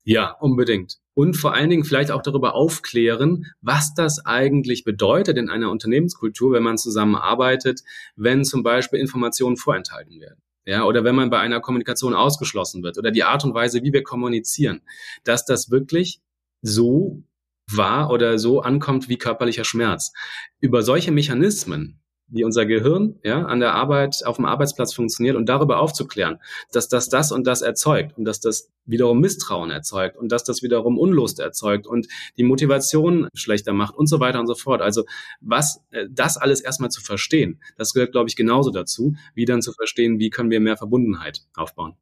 Ja, unbedingt. Und vor allen Dingen vielleicht auch darüber aufklären, was das eigentlich bedeutet in einer Unternehmenskultur, wenn man zusammenarbeitet, wenn zum Beispiel Informationen vorenthalten werden. Ja, oder wenn man bei einer Kommunikation ausgeschlossen wird oder die Art und Weise, wie wir kommunizieren, dass das wirklich so war oder so ankommt wie körperlicher Schmerz. Über solche Mechanismen wie unser Gehirn ja, an der Arbeit, auf dem Arbeitsplatz funktioniert und darüber aufzuklären, dass das das und das erzeugt und dass das wiederum Misstrauen erzeugt und dass das wiederum Unlust erzeugt und die Motivation schlechter macht und so weiter und so fort. Also was äh, das alles erstmal zu verstehen, das gehört, glaube ich, genauso dazu, wie dann zu verstehen, wie können wir mehr Verbundenheit aufbauen.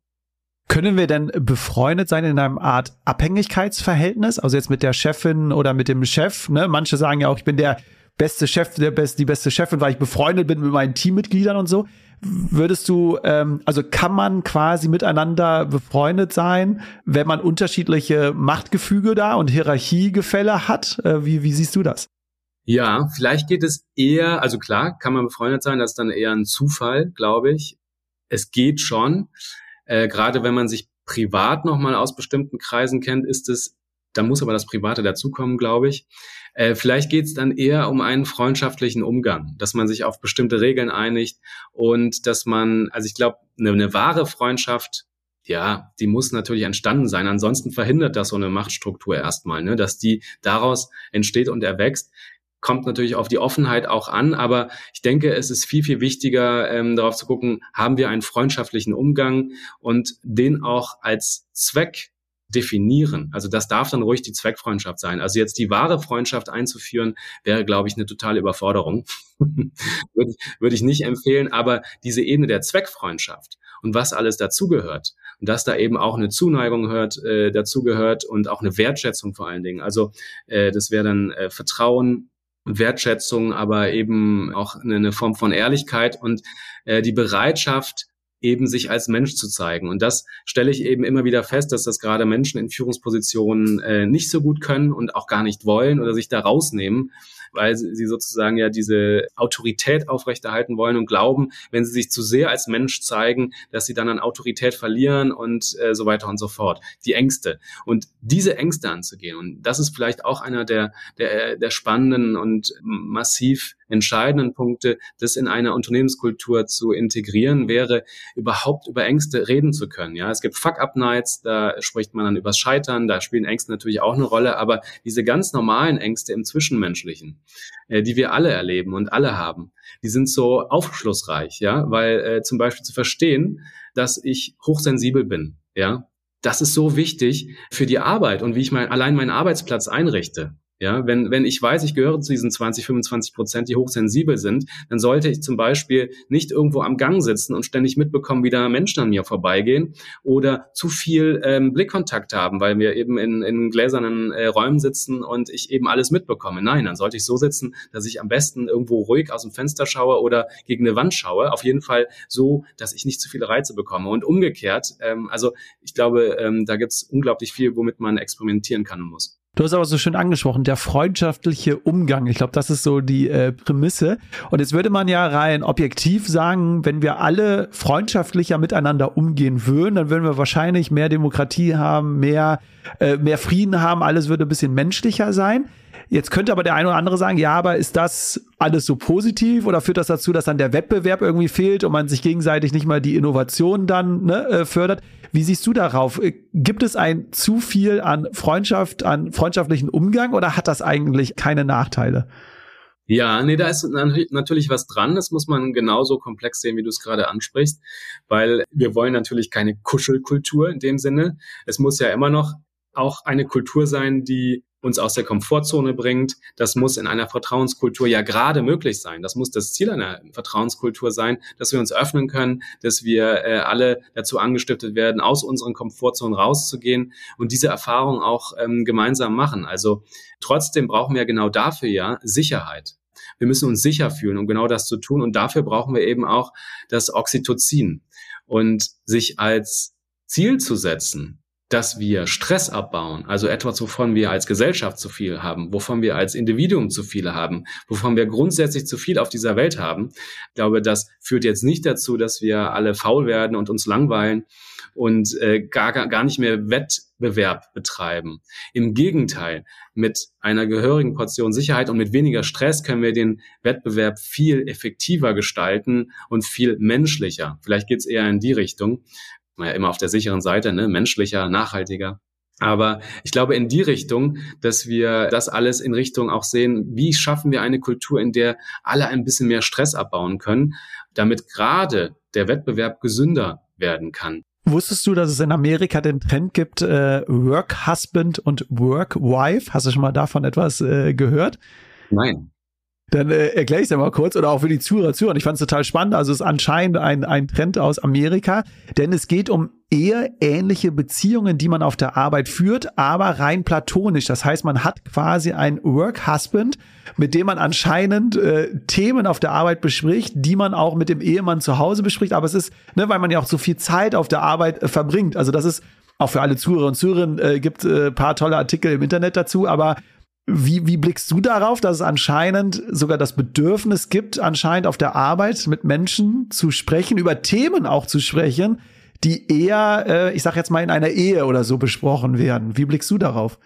Können wir denn befreundet sein in einem Art Abhängigkeitsverhältnis? Also jetzt mit der Chefin oder mit dem Chef? Ne? Manche sagen ja auch, ich bin der beste Chef, der best, die beste Chefin, weil ich befreundet bin mit meinen Teammitgliedern und so. Würdest du, ähm, also kann man quasi miteinander befreundet sein, wenn man unterschiedliche Machtgefüge da und Hierarchiegefälle hat? Äh, wie, wie siehst du das? Ja, vielleicht geht es eher, also klar, kann man befreundet sein, das ist dann eher ein Zufall, glaube ich. Es geht schon. Äh, Gerade wenn man sich privat nochmal aus bestimmten Kreisen kennt, ist es, da muss aber das Private dazukommen, glaube ich. Äh, vielleicht geht es dann eher um einen freundschaftlichen Umgang, dass man sich auf bestimmte Regeln einigt und dass man, also ich glaube, eine, eine wahre Freundschaft ja, die muss natürlich entstanden sein. Ansonsten verhindert das so eine Machtstruktur erstmal, ne? dass die daraus entsteht und erwächst. Kommt natürlich auf die Offenheit auch an, aber ich denke, es ist viel, viel wichtiger, ähm, darauf zu gucken, haben wir einen freundschaftlichen Umgang und den auch als Zweck definieren. Also das darf dann ruhig die Zweckfreundschaft sein. Also jetzt die wahre Freundschaft einzuführen, wäre, glaube ich, eine totale Überforderung. würde, würde ich nicht empfehlen. Aber diese Ebene der Zweckfreundschaft und was alles dazugehört und dass da eben auch eine Zuneigung hört, äh, dazugehört und auch eine Wertschätzung vor allen Dingen. Also äh, das wäre dann äh, Vertrauen, Wertschätzung, aber eben auch eine, Form von Ehrlichkeit und äh, die Bereitschaft, eben sich als Mensch zu zeigen. Und das stelle ich eben immer wieder fest, dass das gerade Menschen in Führungspositionen äh, nicht so gut können und auch gar nicht wollen oder sich da rausnehmen weil sie sozusagen ja diese Autorität aufrechterhalten wollen und glauben, wenn sie sich zu sehr als Mensch zeigen, dass sie dann an Autorität verlieren und äh, so weiter und so fort. Die Ängste. Und diese Ängste anzugehen, und das ist vielleicht auch einer der, der, der spannenden und massiv entscheidenden Punkte, das in einer Unternehmenskultur zu integrieren, wäre überhaupt über Ängste reden zu können. Ja, es gibt Fuck-Up-Nights, da spricht man dann übers Scheitern, da spielen Ängste natürlich auch eine Rolle, aber diese ganz normalen Ängste im Zwischenmenschlichen, äh, die wir alle erleben und alle haben, die sind so aufschlussreich, ja, weil äh, zum Beispiel zu verstehen, dass ich hochsensibel bin, ja, das ist so wichtig für die Arbeit und wie ich mein, allein meinen Arbeitsplatz einrichte. Ja, wenn, wenn ich weiß, ich gehöre zu diesen 20, 25 Prozent, die hochsensibel sind, dann sollte ich zum Beispiel nicht irgendwo am Gang sitzen und ständig mitbekommen, wie da Menschen an mir vorbeigehen oder zu viel ähm, Blickkontakt haben, weil wir eben in, in gläsernen äh, Räumen sitzen und ich eben alles mitbekomme. Nein, dann sollte ich so sitzen, dass ich am besten irgendwo ruhig aus dem Fenster schaue oder gegen eine Wand schaue. Auf jeden Fall so, dass ich nicht zu viele Reize bekomme. Und umgekehrt, ähm, also ich glaube, ähm, da gibt es unglaublich viel, womit man experimentieren kann und muss. Du hast aber so schön angesprochen, der freundschaftliche Umgang. Ich glaube, das ist so die äh, Prämisse. Und jetzt würde man ja rein objektiv sagen, wenn wir alle freundschaftlicher miteinander umgehen würden, dann würden wir wahrscheinlich mehr Demokratie haben, mehr, äh, mehr Frieden haben, alles würde ein bisschen menschlicher sein. Jetzt könnte aber der eine oder andere sagen, ja, aber ist das alles so positiv oder führt das dazu, dass dann der Wettbewerb irgendwie fehlt und man sich gegenseitig nicht mal die Innovation dann ne, äh, fördert? Wie siehst du darauf? Äh, gibt es ein zu viel an Freundschaft, an freundschaftlichen Umgang oder hat das eigentlich keine Nachteile? Ja, nee, da ist natürlich was dran. Das muss man genauso komplex sehen, wie du es gerade ansprichst, weil wir wollen natürlich keine Kuschelkultur in dem Sinne. Es muss ja immer noch auch eine Kultur sein, die uns aus der Komfortzone bringt. Das muss in einer Vertrauenskultur ja gerade möglich sein. Das muss das Ziel einer Vertrauenskultur sein, dass wir uns öffnen können, dass wir äh, alle dazu angestiftet werden, aus unseren Komfortzonen rauszugehen und diese Erfahrung auch ähm, gemeinsam machen. Also trotzdem brauchen wir genau dafür ja Sicherheit. Wir müssen uns sicher fühlen, um genau das zu tun. Und dafür brauchen wir eben auch das Oxytocin. Und sich als Ziel zu setzen, dass wir Stress abbauen, also etwas, wovon wir als Gesellschaft zu viel haben, wovon wir als Individuum zu viele haben, wovon wir grundsätzlich zu viel auf dieser Welt haben. Ich glaube, das führt jetzt nicht dazu, dass wir alle faul werden und uns langweilen und äh, gar, gar nicht mehr Wettbewerb betreiben. Im Gegenteil, mit einer gehörigen Portion Sicherheit und mit weniger Stress können wir den Wettbewerb viel effektiver gestalten und viel menschlicher. Vielleicht geht es eher in die Richtung ja immer auf der sicheren Seite, ne? menschlicher, nachhaltiger. Aber ich glaube in die Richtung, dass wir das alles in Richtung auch sehen, wie schaffen wir eine Kultur, in der alle ein bisschen mehr Stress abbauen können, damit gerade der Wettbewerb gesünder werden kann. Wusstest du, dass es in Amerika den Trend gibt, äh, Work Husband und Work Wife? Hast du schon mal davon etwas äh, gehört? Nein. Dann äh, erkläre ich es ja mal kurz oder auch für die Zuhörer, Zuhörer. Ich fand es total spannend. Also es ist anscheinend ein, ein Trend aus Amerika, denn es geht um eher ähnliche Beziehungen, die man auf der Arbeit führt, aber rein platonisch. Das heißt, man hat quasi ein Work Husband, mit dem man anscheinend äh, Themen auf der Arbeit bespricht, die man auch mit dem Ehemann zu Hause bespricht. Aber es ist, ne, weil man ja auch so viel Zeit auf der Arbeit äh, verbringt. Also das ist auch für alle Zuhörer und Zuhörerinnen äh, gibt äh, paar tolle Artikel im Internet dazu, aber wie, wie blickst du darauf, dass es anscheinend sogar das Bedürfnis gibt, anscheinend auf der Arbeit mit Menschen zu sprechen, über Themen auch zu sprechen, die eher, äh, ich sag jetzt mal, in einer Ehe oder so besprochen werden? Wie blickst du darauf?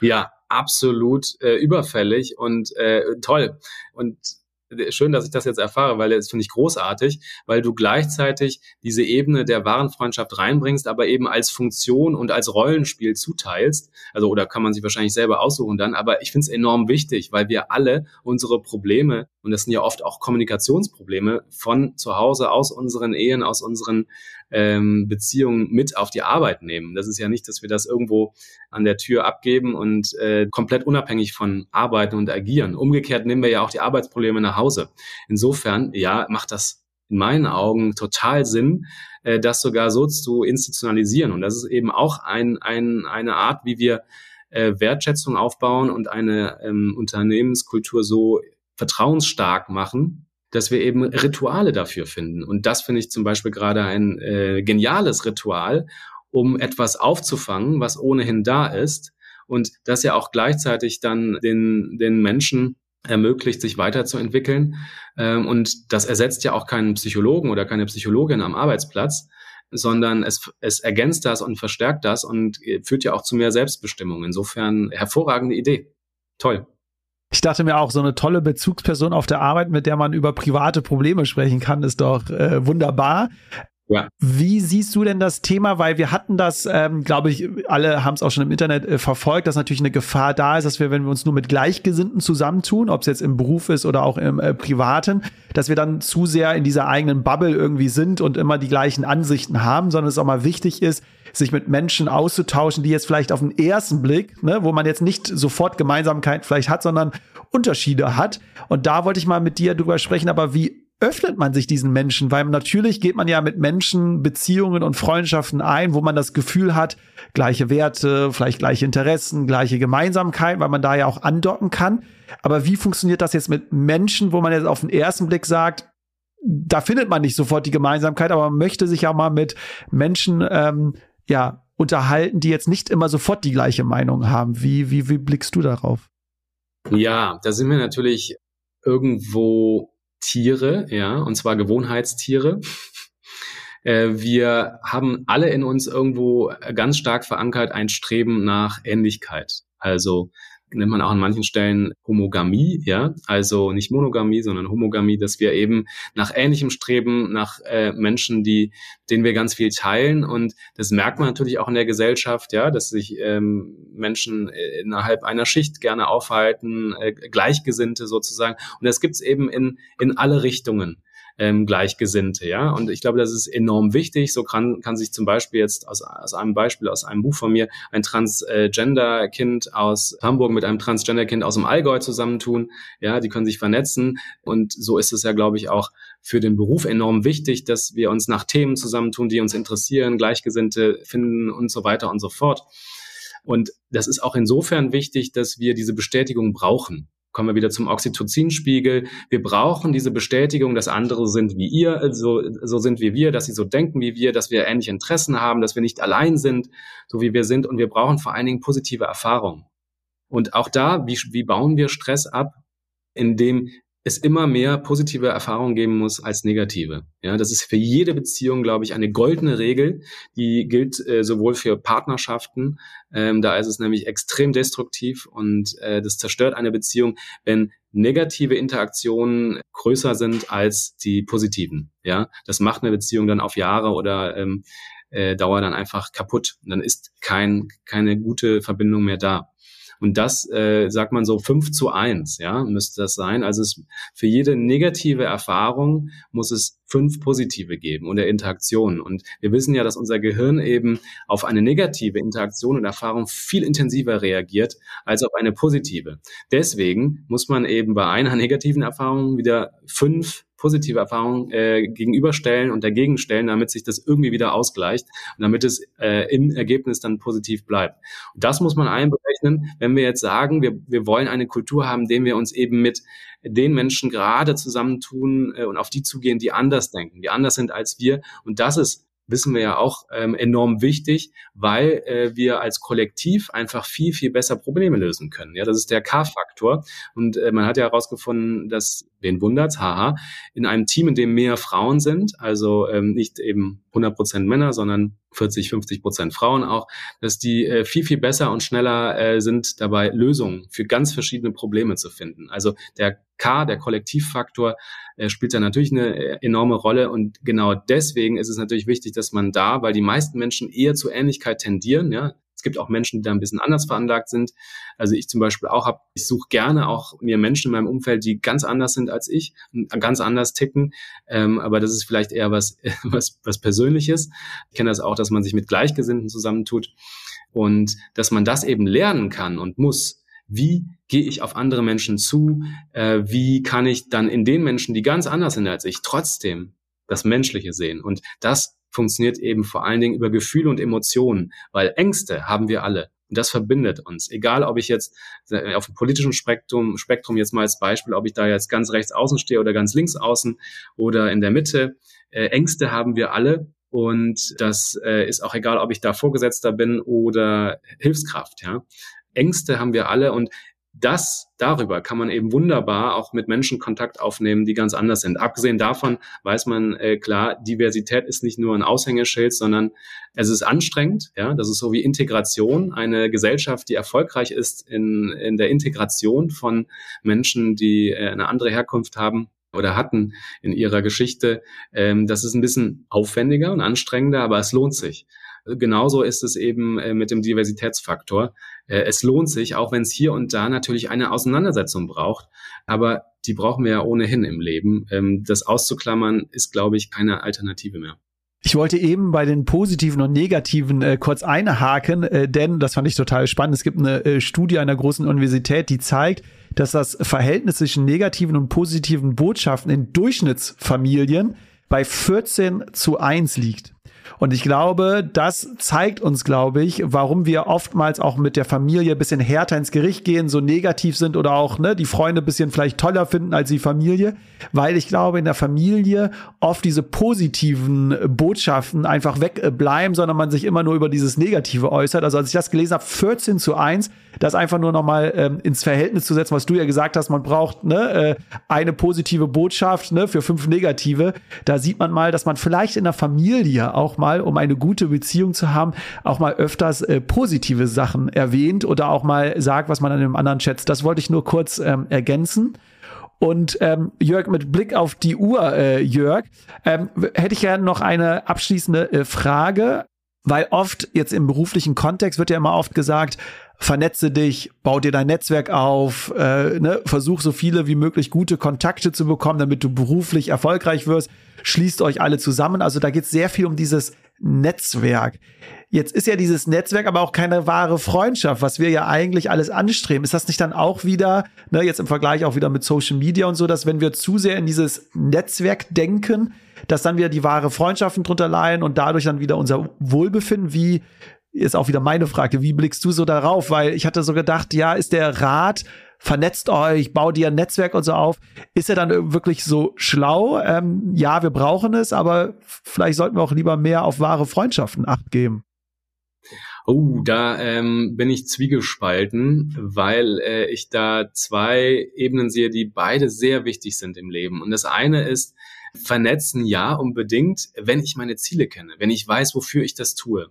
Ja, absolut äh, überfällig und äh, toll. Und schön, dass ich das jetzt erfahre, weil das finde ich großartig, weil du gleichzeitig diese Ebene der wahren Freundschaft reinbringst, aber eben als Funktion und als Rollenspiel zuteilst. Also, oder kann man sich wahrscheinlich selber aussuchen dann, aber ich finde es enorm wichtig, weil wir alle unsere Probleme, und das sind ja oft auch Kommunikationsprobleme, von zu Hause, aus unseren Ehen, aus unseren ähm, Beziehungen mit auf die Arbeit nehmen. Das ist ja nicht, dass wir das irgendwo an der Tür abgeben und äh, komplett unabhängig von arbeiten und agieren. Umgekehrt nehmen wir ja auch die Arbeitsprobleme nach Hause. Insofern, ja, macht das in meinen Augen total Sinn, äh, das sogar so zu institutionalisieren. Und das ist eben auch ein, ein, eine Art, wie wir äh, Wertschätzung aufbauen und eine ähm, Unternehmenskultur so vertrauensstark machen, dass wir eben Rituale dafür finden. Und das finde ich zum Beispiel gerade ein äh, geniales Ritual, um etwas aufzufangen, was ohnehin da ist und das ja auch gleichzeitig dann den, den Menschen ermöglicht, sich weiterzuentwickeln. Ähm, und das ersetzt ja auch keinen Psychologen oder keine Psychologin am Arbeitsplatz, sondern es, es ergänzt das und verstärkt das und äh, führt ja auch zu mehr Selbstbestimmung. Insofern hervorragende Idee. Toll. Ich dachte mir auch, so eine tolle Bezugsperson auf der Arbeit, mit der man über private Probleme sprechen kann, ist doch äh, wunderbar. Ja. Wie siehst du denn das Thema? Weil wir hatten das, ähm, glaube ich, alle haben es auch schon im Internet äh, verfolgt, dass natürlich eine Gefahr da ist, dass wir, wenn wir uns nur mit Gleichgesinnten zusammentun, ob es jetzt im Beruf ist oder auch im äh, Privaten, dass wir dann zu sehr in dieser eigenen Bubble irgendwie sind und immer die gleichen Ansichten haben, sondern es auch mal wichtig ist, sich mit Menschen auszutauschen, die jetzt vielleicht auf den ersten Blick, ne, wo man jetzt nicht sofort Gemeinsamkeit vielleicht hat, sondern Unterschiede hat. Und da wollte ich mal mit dir drüber sprechen, aber wie öffnet man sich diesen Menschen? Weil natürlich geht man ja mit Menschen Beziehungen und Freundschaften ein, wo man das Gefühl hat, gleiche Werte, vielleicht gleiche Interessen, gleiche Gemeinsamkeit, weil man da ja auch andocken kann. Aber wie funktioniert das jetzt mit Menschen, wo man jetzt auf den ersten Blick sagt, da findet man nicht sofort die Gemeinsamkeit, aber man möchte sich ja mal mit Menschen ähm, ja unterhalten, die jetzt nicht immer sofort die gleiche Meinung haben. Wie, wie, wie blickst du darauf? Ja, da sind wir natürlich irgendwo Tiere, ja, und zwar Gewohnheitstiere. Äh, wir haben alle in uns irgendwo ganz stark verankert ein Streben nach Ähnlichkeit. Also nennt man auch an manchen Stellen Homogamie, ja, also nicht Monogamie, sondern Homogamie, dass wir eben nach ähnlichem streben, nach äh, Menschen, die, denen wir ganz viel teilen. Und das merkt man natürlich auch in der Gesellschaft, ja, dass sich ähm, Menschen äh, innerhalb einer Schicht gerne aufhalten, äh, Gleichgesinnte sozusagen. Und das gibt's eben in in alle Richtungen ähm, Gleichgesinnte, ja. Und ich glaube, das ist enorm wichtig. So kann, kann sich zum Beispiel jetzt aus, aus einem Beispiel aus einem Buch von mir ein Transgender-Kind aus Hamburg mit einem Transgender-Kind aus dem Allgäu zusammentun. Ja, die können sich vernetzen. Und so ist es ja, glaube ich, auch für den Beruf enorm wichtig, dass wir uns nach Themen zusammentun, die uns interessieren, Gleichgesinnte finden und so weiter und so fort. Und das ist auch insofern wichtig, dass wir diese Bestätigung brauchen kommen wir wieder zum Oxytocinspiegel. Wir brauchen diese Bestätigung, dass andere sind wie ihr, so, so sind wie wir, dass sie so denken wie wir, dass wir ähnliche Interessen haben, dass wir nicht allein sind, so wie wir sind. Und wir brauchen vor allen Dingen positive Erfahrungen. Und auch da, wie, wie bauen wir Stress ab? Indem es immer mehr positive Erfahrungen geben muss als negative. Ja, das ist für jede Beziehung, glaube ich, eine goldene Regel, die gilt äh, sowohl für Partnerschaften, ähm, da ist es nämlich extrem destruktiv und äh, das zerstört eine Beziehung, wenn negative Interaktionen größer sind als die positiven. Ja, das macht eine Beziehung dann auf Jahre oder ähm, äh, Dauer dann einfach kaputt. Und dann ist kein, keine gute Verbindung mehr da. Und das, äh, sagt man so, fünf zu eins, ja, müsste das sein. Also es, für jede negative Erfahrung muss es fünf positive geben und der Interaktion. Und wir wissen ja, dass unser Gehirn eben auf eine negative Interaktion und Erfahrung viel intensiver reagiert als auf eine positive. Deswegen muss man eben bei einer negativen Erfahrung wieder fünf positive Erfahrungen äh, gegenüberstellen und dagegen stellen, damit sich das irgendwie wieder ausgleicht und damit es äh, im Ergebnis dann positiv bleibt. Und das muss man einberechnen, wenn wir jetzt sagen, wir, wir wollen eine Kultur haben, indem wir uns eben mit den Menschen gerade zusammentun äh, und auf die zugehen, die anders denken, die anders sind als wir. Und das ist wissen wir ja auch ähm, enorm wichtig, weil äh, wir als Kollektiv einfach viel, viel besser Probleme lösen können. Ja, das ist der K-Faktor. Und äh, man hat ja herausgefunden, dass, wen wundert's, haha, in einem Team, in dem mehr Frauen sind, also ähm, nicht eben 100 Prozent Männer, sondern 40, 50 Prozent Frauen auch, dass die äh, viel, viel besser und schneller äh, sind dabei, Lösungen für ganz verschiedene Probleme zu finden. Also der K, der Kollektivfaktor, äh, spielt da natürlich eine äh, enorme Rolle und genau deswegen ist es natürlich wichtig, dass man da, weil die meisten Menschen eher zur Ähnlichkeit tendieren, ja, es gibt auch Menschen, die da ein bisschen anders veranlagt sind. Also ich zum Beispiel auch habe, ich suche gerne auch mir Menschen in meinem Umfeld, die ganz anders sind als ich, ganz anders ticken. Ähm, aber das ist vielleicht eher was, was, was Persönliches. Ich kenne das auch, dass man sich mit Gleichgesinnten zusammentut und dass man das eben lernen kann und muss. Wie gehe ich auf andere Menschen zu? Äh, wie kann ich dann in den Menschen, die ganz anders sind als ich, trotzdem das Menschliche sehen? Und das funktioniert eben vor allen Dingen über Gefühle und Emotionen, weil Ängste haben wir alle. Und das verbindet uns. Egal, ob ich jetzt äh, auf dem politischen Spektrum, Spektrum jetzt mal als Beispiel, ob ich da jetzt ganz rechts außen stehe oder ganz links außen oder in der Mitte. Äh, Ängste haben wir alle. Und das äh, ist auch egal, ob ich da Vorgesetzter bin oder Hilfskraft. Ja. Ängste haben wir alle und das darüber kann man eben wunderbar auch mit Menschen Kontakt aufnehmen, die ganz anders sind. Abgesehen davon weiß man äh, klar, Diversität ist nicht nur ein Aushängeschild, sondern es ist anstrengend. Ja, das ist so wie Integration. Eine Gesellschaft, die erfolgreich ist in, in der Integration von Menschen, die äh, eine andere Herkunft haben, oder hatten in ihrer Geschichte. Ähm, das ist ein bisschen aufwendiger und anstrengender, aber es lohnt sich. Genauso ist es eben äh, mit dem Diversitätsfaktor. Äh, es lohnt sich, auch wenn es hier und da natürlich eine Auseinandersetzung braucht. Aber die brauchen wir ja ohnehin im Leben. Ähm, das auszuklammern ist, glaube ich, keine Alternative mehr. Ich wollte eben bei den positiven und negativen äh, kurz einhaken, äh, denn das fand ich total spannend. Es gibt eine äh, Studie einer großen Universität, die zeigt, dass das Verhältnis zwischen negativen und positiven Botschaften in Durchschnittsfamilien bei 14 zu 1 liegt. Und ich glaube, das zeigt uns, glaube ich, warum wir oftmals auch mit der Familie ein bisschen härter ins Gericht gehen, so negativ sind oder auch ne, die Freunde ein bisschen vielleicht toller finden als die Familie, weil ich glaube, in der Familie oft diese positiven Botschaften einfach wegbleiben, sondern man sich immer nur über dieses Negative äußert. Also als ich das gelesen habe, 14 zu 1, das einfach nur nochmal ähm, ins Verhältnis zu setzen, was du ja gesagt hast, man braucht ne, äh, eine positive Botschaft ne, für fünf negative. Da sieht man mal, dass man vielleicht in der Familie auch auch mal, um eine gute Beziehung zu haben, auch mal öfters äh, positive Sachen erwähnt oder auch mal sagt, was man an dem anderen schätzt. Das wollte ich nur kurz ähm, ergänzen. Und ähm, Jörg, mit Blick auf die Uhr, äh, Jörg, ähm, hätte ich gerne noch eine abschließende äh, Frage, weil oft jetzt im beruflichen Kontext wird ja immer oft gesagt, vernetze dich, bau dir dein Netzwerk auf, äh, ne, versuch so viele wie möglich gute Kontakte zu bekommen, damit du beruflich erfolgreich wirst. Schließt euch alle zusammen. Also da geht es sehr viel um dieses Netzwerk. Jetzt ist ja dieses Netzwerk aber auch keine wahre Freundschaft, was wir ja eigentlich alles anstreben. Ist das nicht dann auch wieder, ne, jetzt im Vergleich auch wieder mit Social Media und so, dass wenn wir zu sehr in dieses Netzwerk denken, dass dann wieder die wahre Freundschaften drunter leiden und dadurch dann wieder unser Wohlbefinden, wie ist auch wieder meine Frage, wie blickst du so darauf? Weil ich hatte so gedacht, ja, ist der Rat, vernetzt euch, baut ihr ein Netzwerk und so auf. Ist er dann wirklich so schlau? Ähm, ja, wir brauchen es, aber vielleicht sollten wir auch lieber mehr auf wahre Freundschaften acht geben. Oh, da ähm, bin ich zwiegespalten, weil äh, ich da zwei Ebenen sehe, die beide sehr wichtig sind im Leben. Und das eine ist, vernetzen ja unbedingt, wenn ich meine Ziele kenne, wenn ich weiß, wofür ich das tue.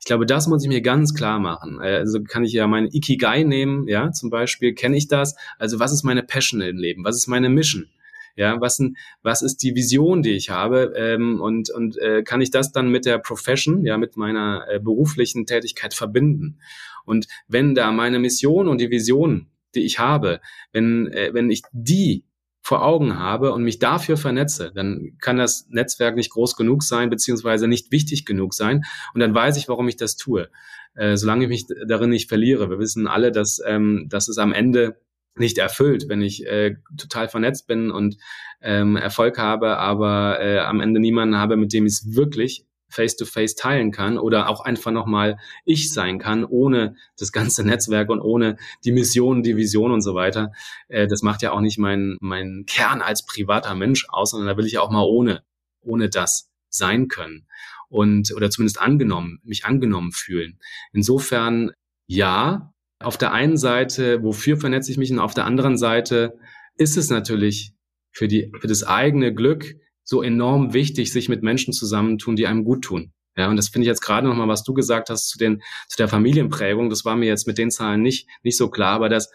Ich glaube, das muss ich mir ganz klar machen. Äh, also kann ich ja meine Ikigai nehmen, ja, zum Beispiel, kenne ich das? Also was ist meine Passion im Leben? Was ist meine Mission? Ja, was, was ist die Vision, die ich habe? Ähm, und und äh, kann ich das dann mit der Profession, ja, mit meiner äh, beruflichen Tätigkeit verbinden? Und wenn da meine Mission und die Vision, die ich habe, wenn, äh, wenn ich die vor Augen habe und mich dafür vernetze, dann kann das Netzwerk nicht groß genug sein, beziehungsweise nicht wichtig genug sein. Und dann weiß ich, warum ich das tue. Äh, solange ich mich darin nicht verliere. Wir wissen alle, dass, ähm, dass es am Ende nicht erfüllt, wenn ich äh, total vernetzt bin und ähm, Erfolg habe, aber äh, am Ende niemanden habe, mit dem ich es wirklich face-to-face -face teilen kann oder auch einfach nochmal ich sein kann, ohne das ganze Netzwerk und ohne die Mission, die Vision und so weiter. Äh, das macht ja auch nicht meinen mein Kern als privater Mensch aus, sondern da will ich auch mal ohne, ohne das sein können und oder zumindest angenommen, mich angenommen fühlen. Insofern ja, auf der einen Seite, wofür vernetze ich mich und auf der anderen Seite ist es natürlich für die, für das eigene Glück so enorm wichtig, sich mit Menschen zusammentun, die einem gut tun. Ja, und das finde ich jetzt gerade nochmal, was du gesagt hast zu den, zu der Familienprägung. Das war mir jetzt mit den Zahlen nicht, nicht so klar, aber das,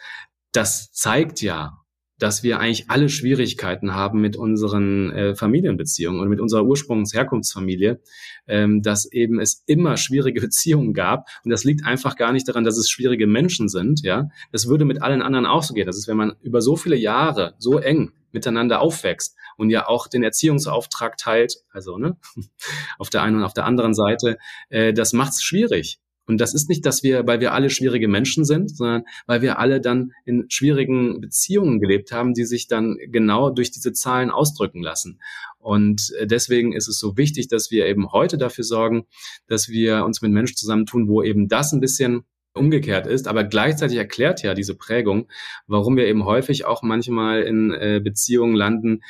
das zeigt ja, dass wir eigentlich alle Schwierigkeiten haben mit unseren äh, Familienbeziehungen und mit unserer Ursprungsherkunftsfamilie, ähm, dass eben es immer schwierige Beziehungen gab. Und das liegt einfach gar nicht daran, dass es schwierige Menschen sind. Ja, das würde mit allen anderen auch so gehen. Das ist, wenn man über so viele Jahre so eng miteinander aufwächst und ja auch den Erziehungsauftrag teilt, also ne, auf der einen und auf der anderen Seite, äh, das macht es schwierig. Und das ist nicht, dass wir, weil wir alle schwierige Menschen sind, sondern weil wir alle dann in schwierigen Beziehungen gelebt haben, die sich dann genau durch diese Zahlen ausdrücken lassen. Und äh, deswegen ist es so wichtig, dass wir eben heute dafür sorgen, dass wir uns mit Menschen zusammentun, wo eben das ein bisschen umgekehrt ist, aber gleichzeitig erklärt ja diese Prägung, warum wir eben häufig auch manchmal in äh, Beziehungen landen,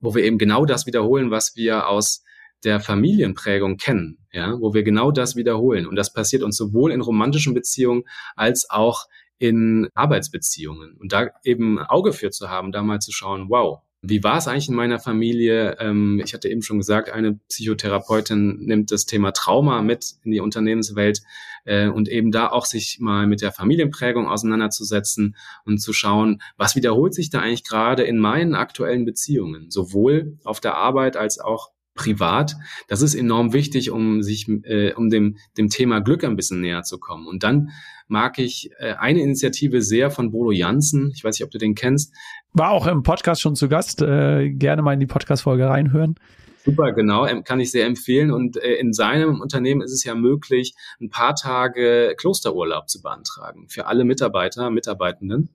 wo wir eben genau das wiederholen, was wir aus der Familienprägung kennen, ja, wo wir genau das wiederholen. Und das passiert uns sowohl in romantischen Beziehungen als auch in Arbeitsbeziehungen. Und da eben Auge für zu haben, da mal zu schauen, wow, wie war es eigentlich in meiner Familie? Ähm, ich hatte eben schon gesagt, eine Psychotherapeutin nimmt das Thema Trauma mit in die Unternehmenswelt äh, und eben da auch sich mal mit der Familienprägung auseinanderzusetzen und zu schauen, was wiederholt sich da eigentlich gerade in meinen aktuellen Beziehungen, sowohl auf der Arbeit als auch privat. Das ist enorm wichtig, um sich, äh, um dem, dem Thema Glück ein bisschen näher zu kommen. Und dann mag ich äh, eine Initiative sehr von Bodo Jansen. Ich weiß nicht, ob du den kennst. War auch im Podcast schon zu Gast. Äh, gerne mal in die Podcast-Folge reinhören. Super, genau, kann ich sehr empfehlen. Und äh, in seinem Unternehmen ist es ja möglich, ein paar Tage Klosterurlaub zu beantragen für alle Mitarbeiter, Mitarbeitenden.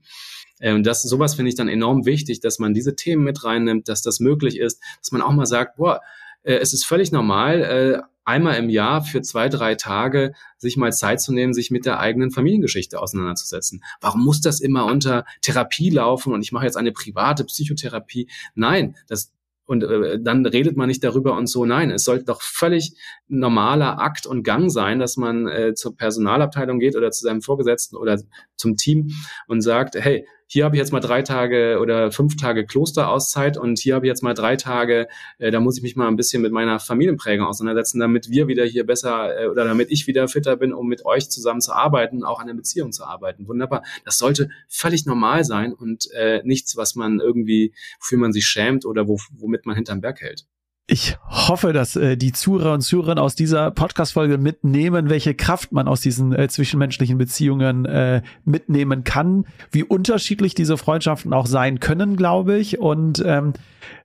Und ähm, das, sowas finde ich dann enorm wichtig, dass man diese Themen mit reinnimmt, dass das möglich ist, dass man auch mal sagt, boah, äh, es ist völlig normal, äh, einmal im Jahr für zwei, drei Tage sich mal Zeit zu nehmen, sich mit der eigenen Familiengeschichte auseinanderzusetzen. Warum muss das immer unter Therapie laufen und ich mache jetzt eine private Psychotherapie? Nein, das und äh, dann redet man nicht darüber und so. Nein, es sollte doch völlig normaler Akt und Gang sein, dass man äh, zur Personalabteilung geht oder zu seinem Vorgesetzten oder zum Team und sagt, hey, hier habe ich jetzt mal drei Tage oder fünf Tage Klosterauszeit und hier habe ich jetzt mal drei Tage, äh, da muss ich mich mal ein bisschen mit meiner Familienprägung auseinandersetzen, damit wir wieder hier besser äh, oder damit ich wieder fitter bin, um mit euch zusammen zu arbeiten, auch an der Beziehung zu arbeiten. Wunderbar. Das sollte völlig normal sein und äh, nichts, was man irgendwie, wofür man sich schämt oder wo, womit man hinterm Berg hält. Ich hoffe, dass äh, die Zuhörer und Zuhörerinnen aus dieser Podcast-Folge mitnehmen, welche Kraft man aus diesen äh, zwischenmenschlichen Beziehungen äh, mitnehmen kann, wie unterschiedlich diese Freundschaften auch sein können, glaube ich. Und ähm,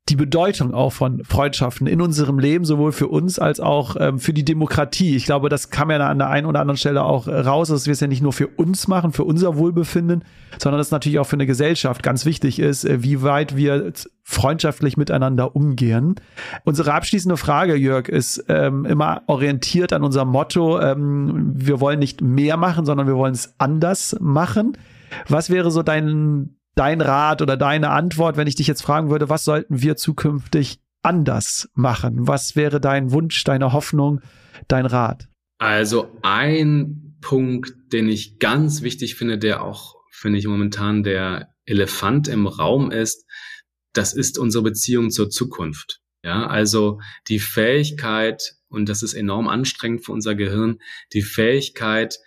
die Bedeutung auch von Freundschaften in unserem Leben, sowohl für uns als auch ähm, für die Demokratie. Ich glaube, das kam ja an der einen oder anderen Stelle auch äh, raus, dass wir es ja nicht nur für uns machen, für unser Wohlbefinden, sondern dass natürlich auch für eine Gesellschaft ganz wichtig ist, äh, wie weit wir freundschaftlich miteinander umgehen. Unsere abschließende Frage, Jörg, ist ähm, immer orientiert an unser Motto, ähm, wir wollen nicht mehr machen, sondern wir wollen es anders machen. Was wäre so dein dein Rat oder deine Antwort, wenn ich dich jetzt fragen würde, was sollten wir zukünftig anders machen? Was wäre dein Wunsch, deine Hoffnung, dein Rat? Also ein Punkt, den ich ganz wichtig finde, der auch, finde ich, momentan der Elefant im Raum ist, das ist unsere Beziehung zur Zukunft. Ja, also die Fähigkeit, und das ist enorm anstrengend für unser Gehirn, die Fähigkeit,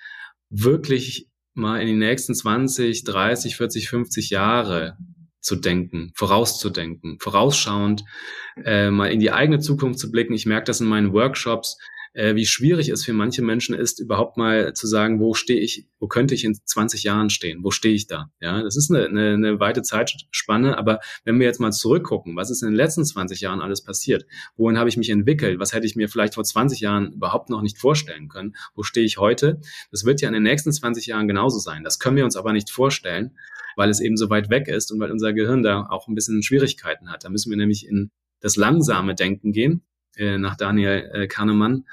wirklich mal in die nächsten 20, 30, 40, 50 Jahre zu denken, vorauszudenken, vorausschauend, äh, mal in die eigene Zukunft zu blicken. Ich merke das in meinen Workshops, äh, wie schwierig es für manche Menschen ist, überhaupt mal zu sagen, wo stehe ich, wo könnte ich in 20 Jahren stehen, wo stehe ich da? Ja, das ist eine, eine, eine weite Zeitspanne, aber wenn wir jetzt mal zurückgucken, was ist in den letzten 20 Jahren alles passiert? Wohin habe ich mich entwickelt? Was hätte ich mir vielleicht vor 20 Jahren überhaupt noch nicht vorstellen können? Wo stehe ich heute? Das wird ja in den nächsten 20 Jahren genauso sein. Das können wir uns aber nicht vorstellen, weil es eben so weit weg ist und weil unser Gehirn da auch ein bisschen Schwierigkeiten hat. Da müssen wir nämlich in das langsame Denken gehen äh, nach Daniel äh, Kahnemann.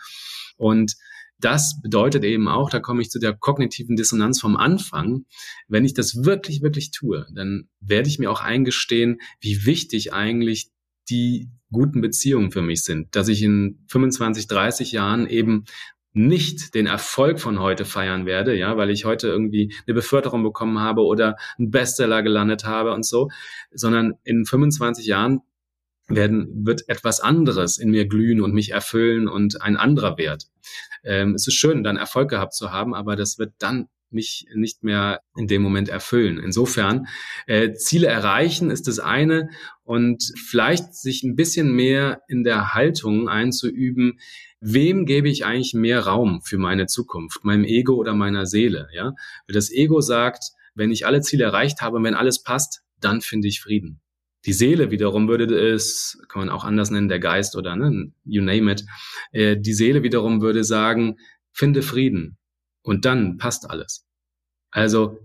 Und das bedeutet eben auch, da komme ich zu der kognitiven Dissonanz vom Anfang, wenn ich das wirklich, wirklich tue, dann werde ich mir auch eingestehen, wie wichtig eigentlich die guten Beziehungen für mich sind, dass ich in 25, 30 Jahren eben nicht den Erfolg von heute feiern werde, ja, weil ich heute irgendwie eine Beförderung bekommen habe oder einen Bestseller gelandet habe und so, sondern in 25 Jahren werden, wird etwas anderes in mir glühen und mich erfüllen und ein anderer Wert. Ähm, es ist schön, dann Erfolg gehabt zu haben, aber das wird dann mich nicht mehr in dem Moment erfüllen. Insofern, äh, Ziele erreichen ist das eine und vielleicht sich ein bisschen mehr in der Haltung einzuüben, wem gebe ich eigentlich mehr Raum für meine Zukunft, meinem Ego oder meiner Seele, ja? Das Ego sagt, wenn ich alle Ziele erreicht habe und wenn alles passt, dann finde ich Frieden. Die Seele wiederum würde es, kann man auch anders nennen, der Geist oder ne, you name it. Äh, die Seele wiederum würde sagen, finde Frieden und dann passt alles. Also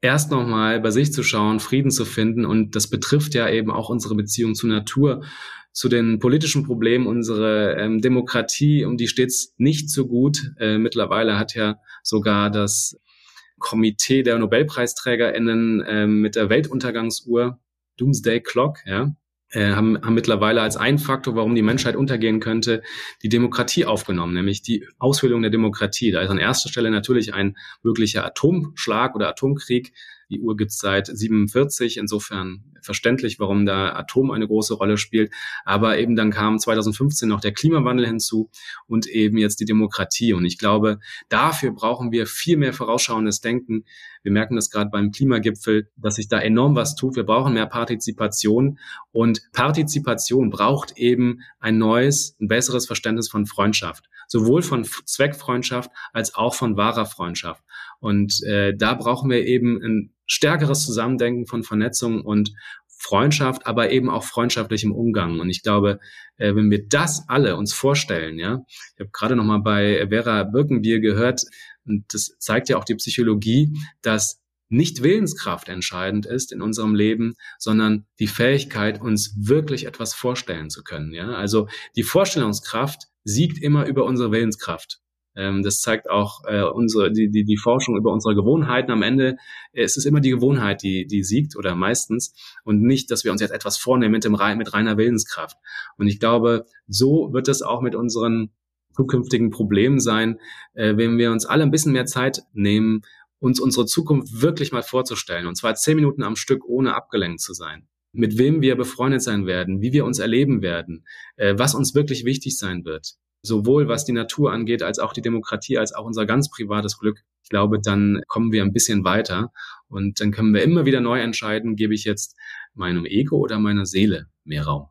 erst nochmal bei sich zu schauen, Frieden zu finden und das betrifft ja eben auch unsere Beziehung zur Natur, zu den politischen Problemen, unsere ähm, Demokratie, um die steht's nicht so gut. Äh, mittlerweile hat ja sogar das Komitee der NobelpreisträgerInnen äh, mit der Weltuntergangsuhr Doomsday Clock, ja, äh, haben, haben mittlerweile als ein Faktor, warum die Menschheit untergehen könnte, die Demokratie aufgenommen, nämlich die Aushöhlung der Demokratie. Da ist an erster Stelle natürlich ein möglicher Atomschlag oder Atomkrieg. Die Uhr gibt's seit 47, insofern verständlich, warum da Atom eine große Rolle spielt. Aber eben dann kam 2015 noch der Klimawandel hinzu und eben jetzt die Demokratie. Und ich glaube, dafür brauchen wir viel mehr vorausschauendes Denken. Wir merken das gerade beim Klimagipfel, dass sich da enorm was tut. Wir brauchen mehr Partizipation und Partizipation braucht eben ein neues, ein besseres Verständnis von Freundschaft. Sowohl von Zweckfreundschaft als auch von wahrer Freundschaft. Und äh, da brauchen wir eben ein stärkeres Zusammendenken von Vernetzung und Freundschaft, aber eben auch freundschaftlichem Umgang. Und ich glaube, äh, wenn wir das alle uns vorstellen, ja, ich habe gerade noch mal bei Vera Birkenbier gehört, und das zeigt ja auch die Psychologie, dass nicht Willenskraft entscheidend ist in unserem Leben, sondern die Fähigkeit, uns wirklich etwas vorstellen zu können. Ja, also die Vorstellungskraft siegt immer über unsere Willenskraft. Ähm, das zeigt auch äh, unsere, die, die, die Forschung über unsere Gewohnheiten. Am Ende es ist immer die Gewohnheit, die, die siegt oder meistens und nicht, dass wir uns jetzt etwas vornehmen mit, dem, mit reiner Willenskraft. Und ich glaube, so wird es auch mit unseren zukünftigen Problemen sein, äh, wenn wir uns alle ein bisschen mehr Zeit nehmen, uns unsere Zukunft wirklich mal vorzustellen. Und zwar zehn Minuten am Stück, ohne abgelenkt zu sein. Mit wem wir befreundet sein werden, wie wir uns erleben werden, äh, was uns wirklich wichtig sein wird. Sowohl was die Natur angeht, als auch die Demokratie, als auch unser ganz privates Glück. Ich glaube, dann kommen wir ein bisschen weiter und dann können wir immer wieder neu entscheiden, gebe ich jetzt meinem Ego oder meiner Seele mehr Raum.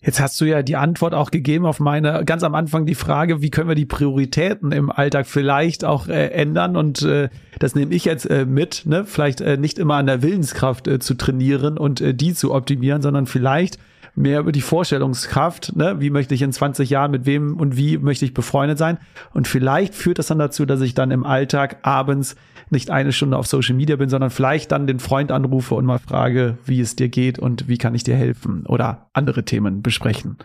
Jetzt hast du ja die Antwort auch gegeben auf meine ganz am Anfang die Frage, wie können wir die Prioritäten im Alltag vielleicht auch äh, ändern und äh, das nehme ich jetzt äh, mit, ne? vielleicht äh, nicht immer an der Willenskraft äh, zu trainieren und äh, die zu optimieren, sondern vielleicht mehr über die Vorstellungskraft, ne? wie möchte ich in 20 Jahren mit wem und wie möchte ich befreundet sein und vielleicht führt das dann dazu, dass ich dann im Alltag abends nicht eine Stunde auf Social Media bin, sondern vielleicht dann den Freund anrufe und mal frage, wie es dir geht und wie kann ich dir helfen oder andere Themen besprechen.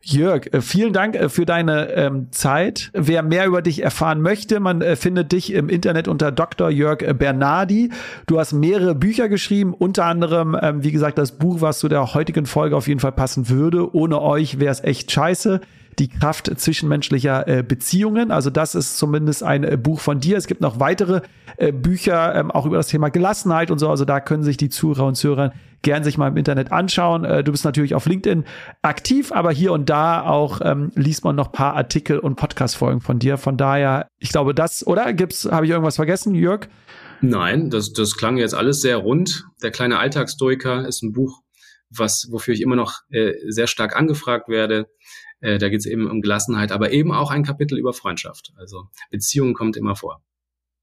Jörg, äh, vielen Dank äh, für deine ähm, Zeit. Wer mehr über dich erfahren möchte, man äh, findet dich im Internet unter Dr. Jörg äh, Bernardi. Du hast mehrere Bücher geschrieben, unter anderem, ähm, wie gesagt, das Buch, was zu der heutigen Folge auf jeden Fall passen würde. Ohne euch wäre es echt scheiße die Kraft zwischenmenschlicher äh, Beziehungen. Also das ist zumindest ein äh, Buch von dir. Es gibt noch weitere äh, Bücher, ähm, auch über das Thema Gelassenheit und so. Also da können sich die Zuhörer und Zuhörer gern sich mal im Internet anschauen. Äh, du bist natürlich auf LinkedIn aktiv, aber hier und da auch ähm, liest man noch paar Artikel und Podcast-Folgen von dir. Von daher, ich glaube, das, oder? Gibt's, habe ich irgendwas vergessen, Jörg? Nein, das, das klang jetzt alles sehr rund. Der kleine Alltagsstoiker ist ein Buch, was, wofür ich immer noch äh, sehr stark angefragt werde. Äh, da geht es eben um Gelassenheit, aber eben auch ein Kapitel über Freundschaft. Also Beziehung kommt immer vor.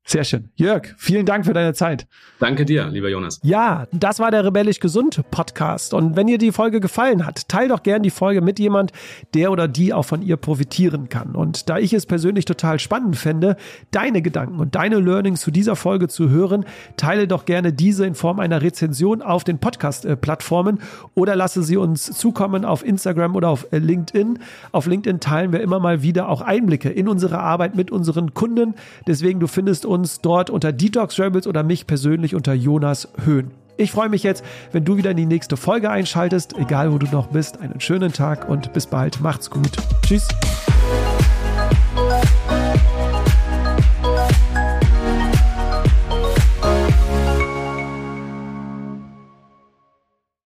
Sehr schön. Jörg, vielen Dank für deine Zeit. Danke dir, lieber Jonas. Ja, das war der Rebellisch Gesund Podcast. Und wenn dir die Folge gefallen hat, teil doch gern die Folge mit jemand, der oder die auch von ihr profitieren kann. Und da ich es persönlich total spannend fände, deine Gedanken und deine Learnings zu dieser Folge zu hören, teile doch gerne diese in Form einer Rezension auf den Podcast-Plattformen oder lasse sie uns zukommen auf Instagram oder auf LinkedIn. Auf LinkedIn teilen wir immer mal wieder auch Einblicke in unsere Arbeit mit unseren Kunden. Deswegen, du findest uns dort unter Detox Rebels oder mich persönlich unter Jonas Höhn. Ich freue mich jetzt, wenn du wieder in die nächste Folge einschaltest, egal wo du noch bist. Einen schönen Tag und bis bald. Macht's gut. Tschüss.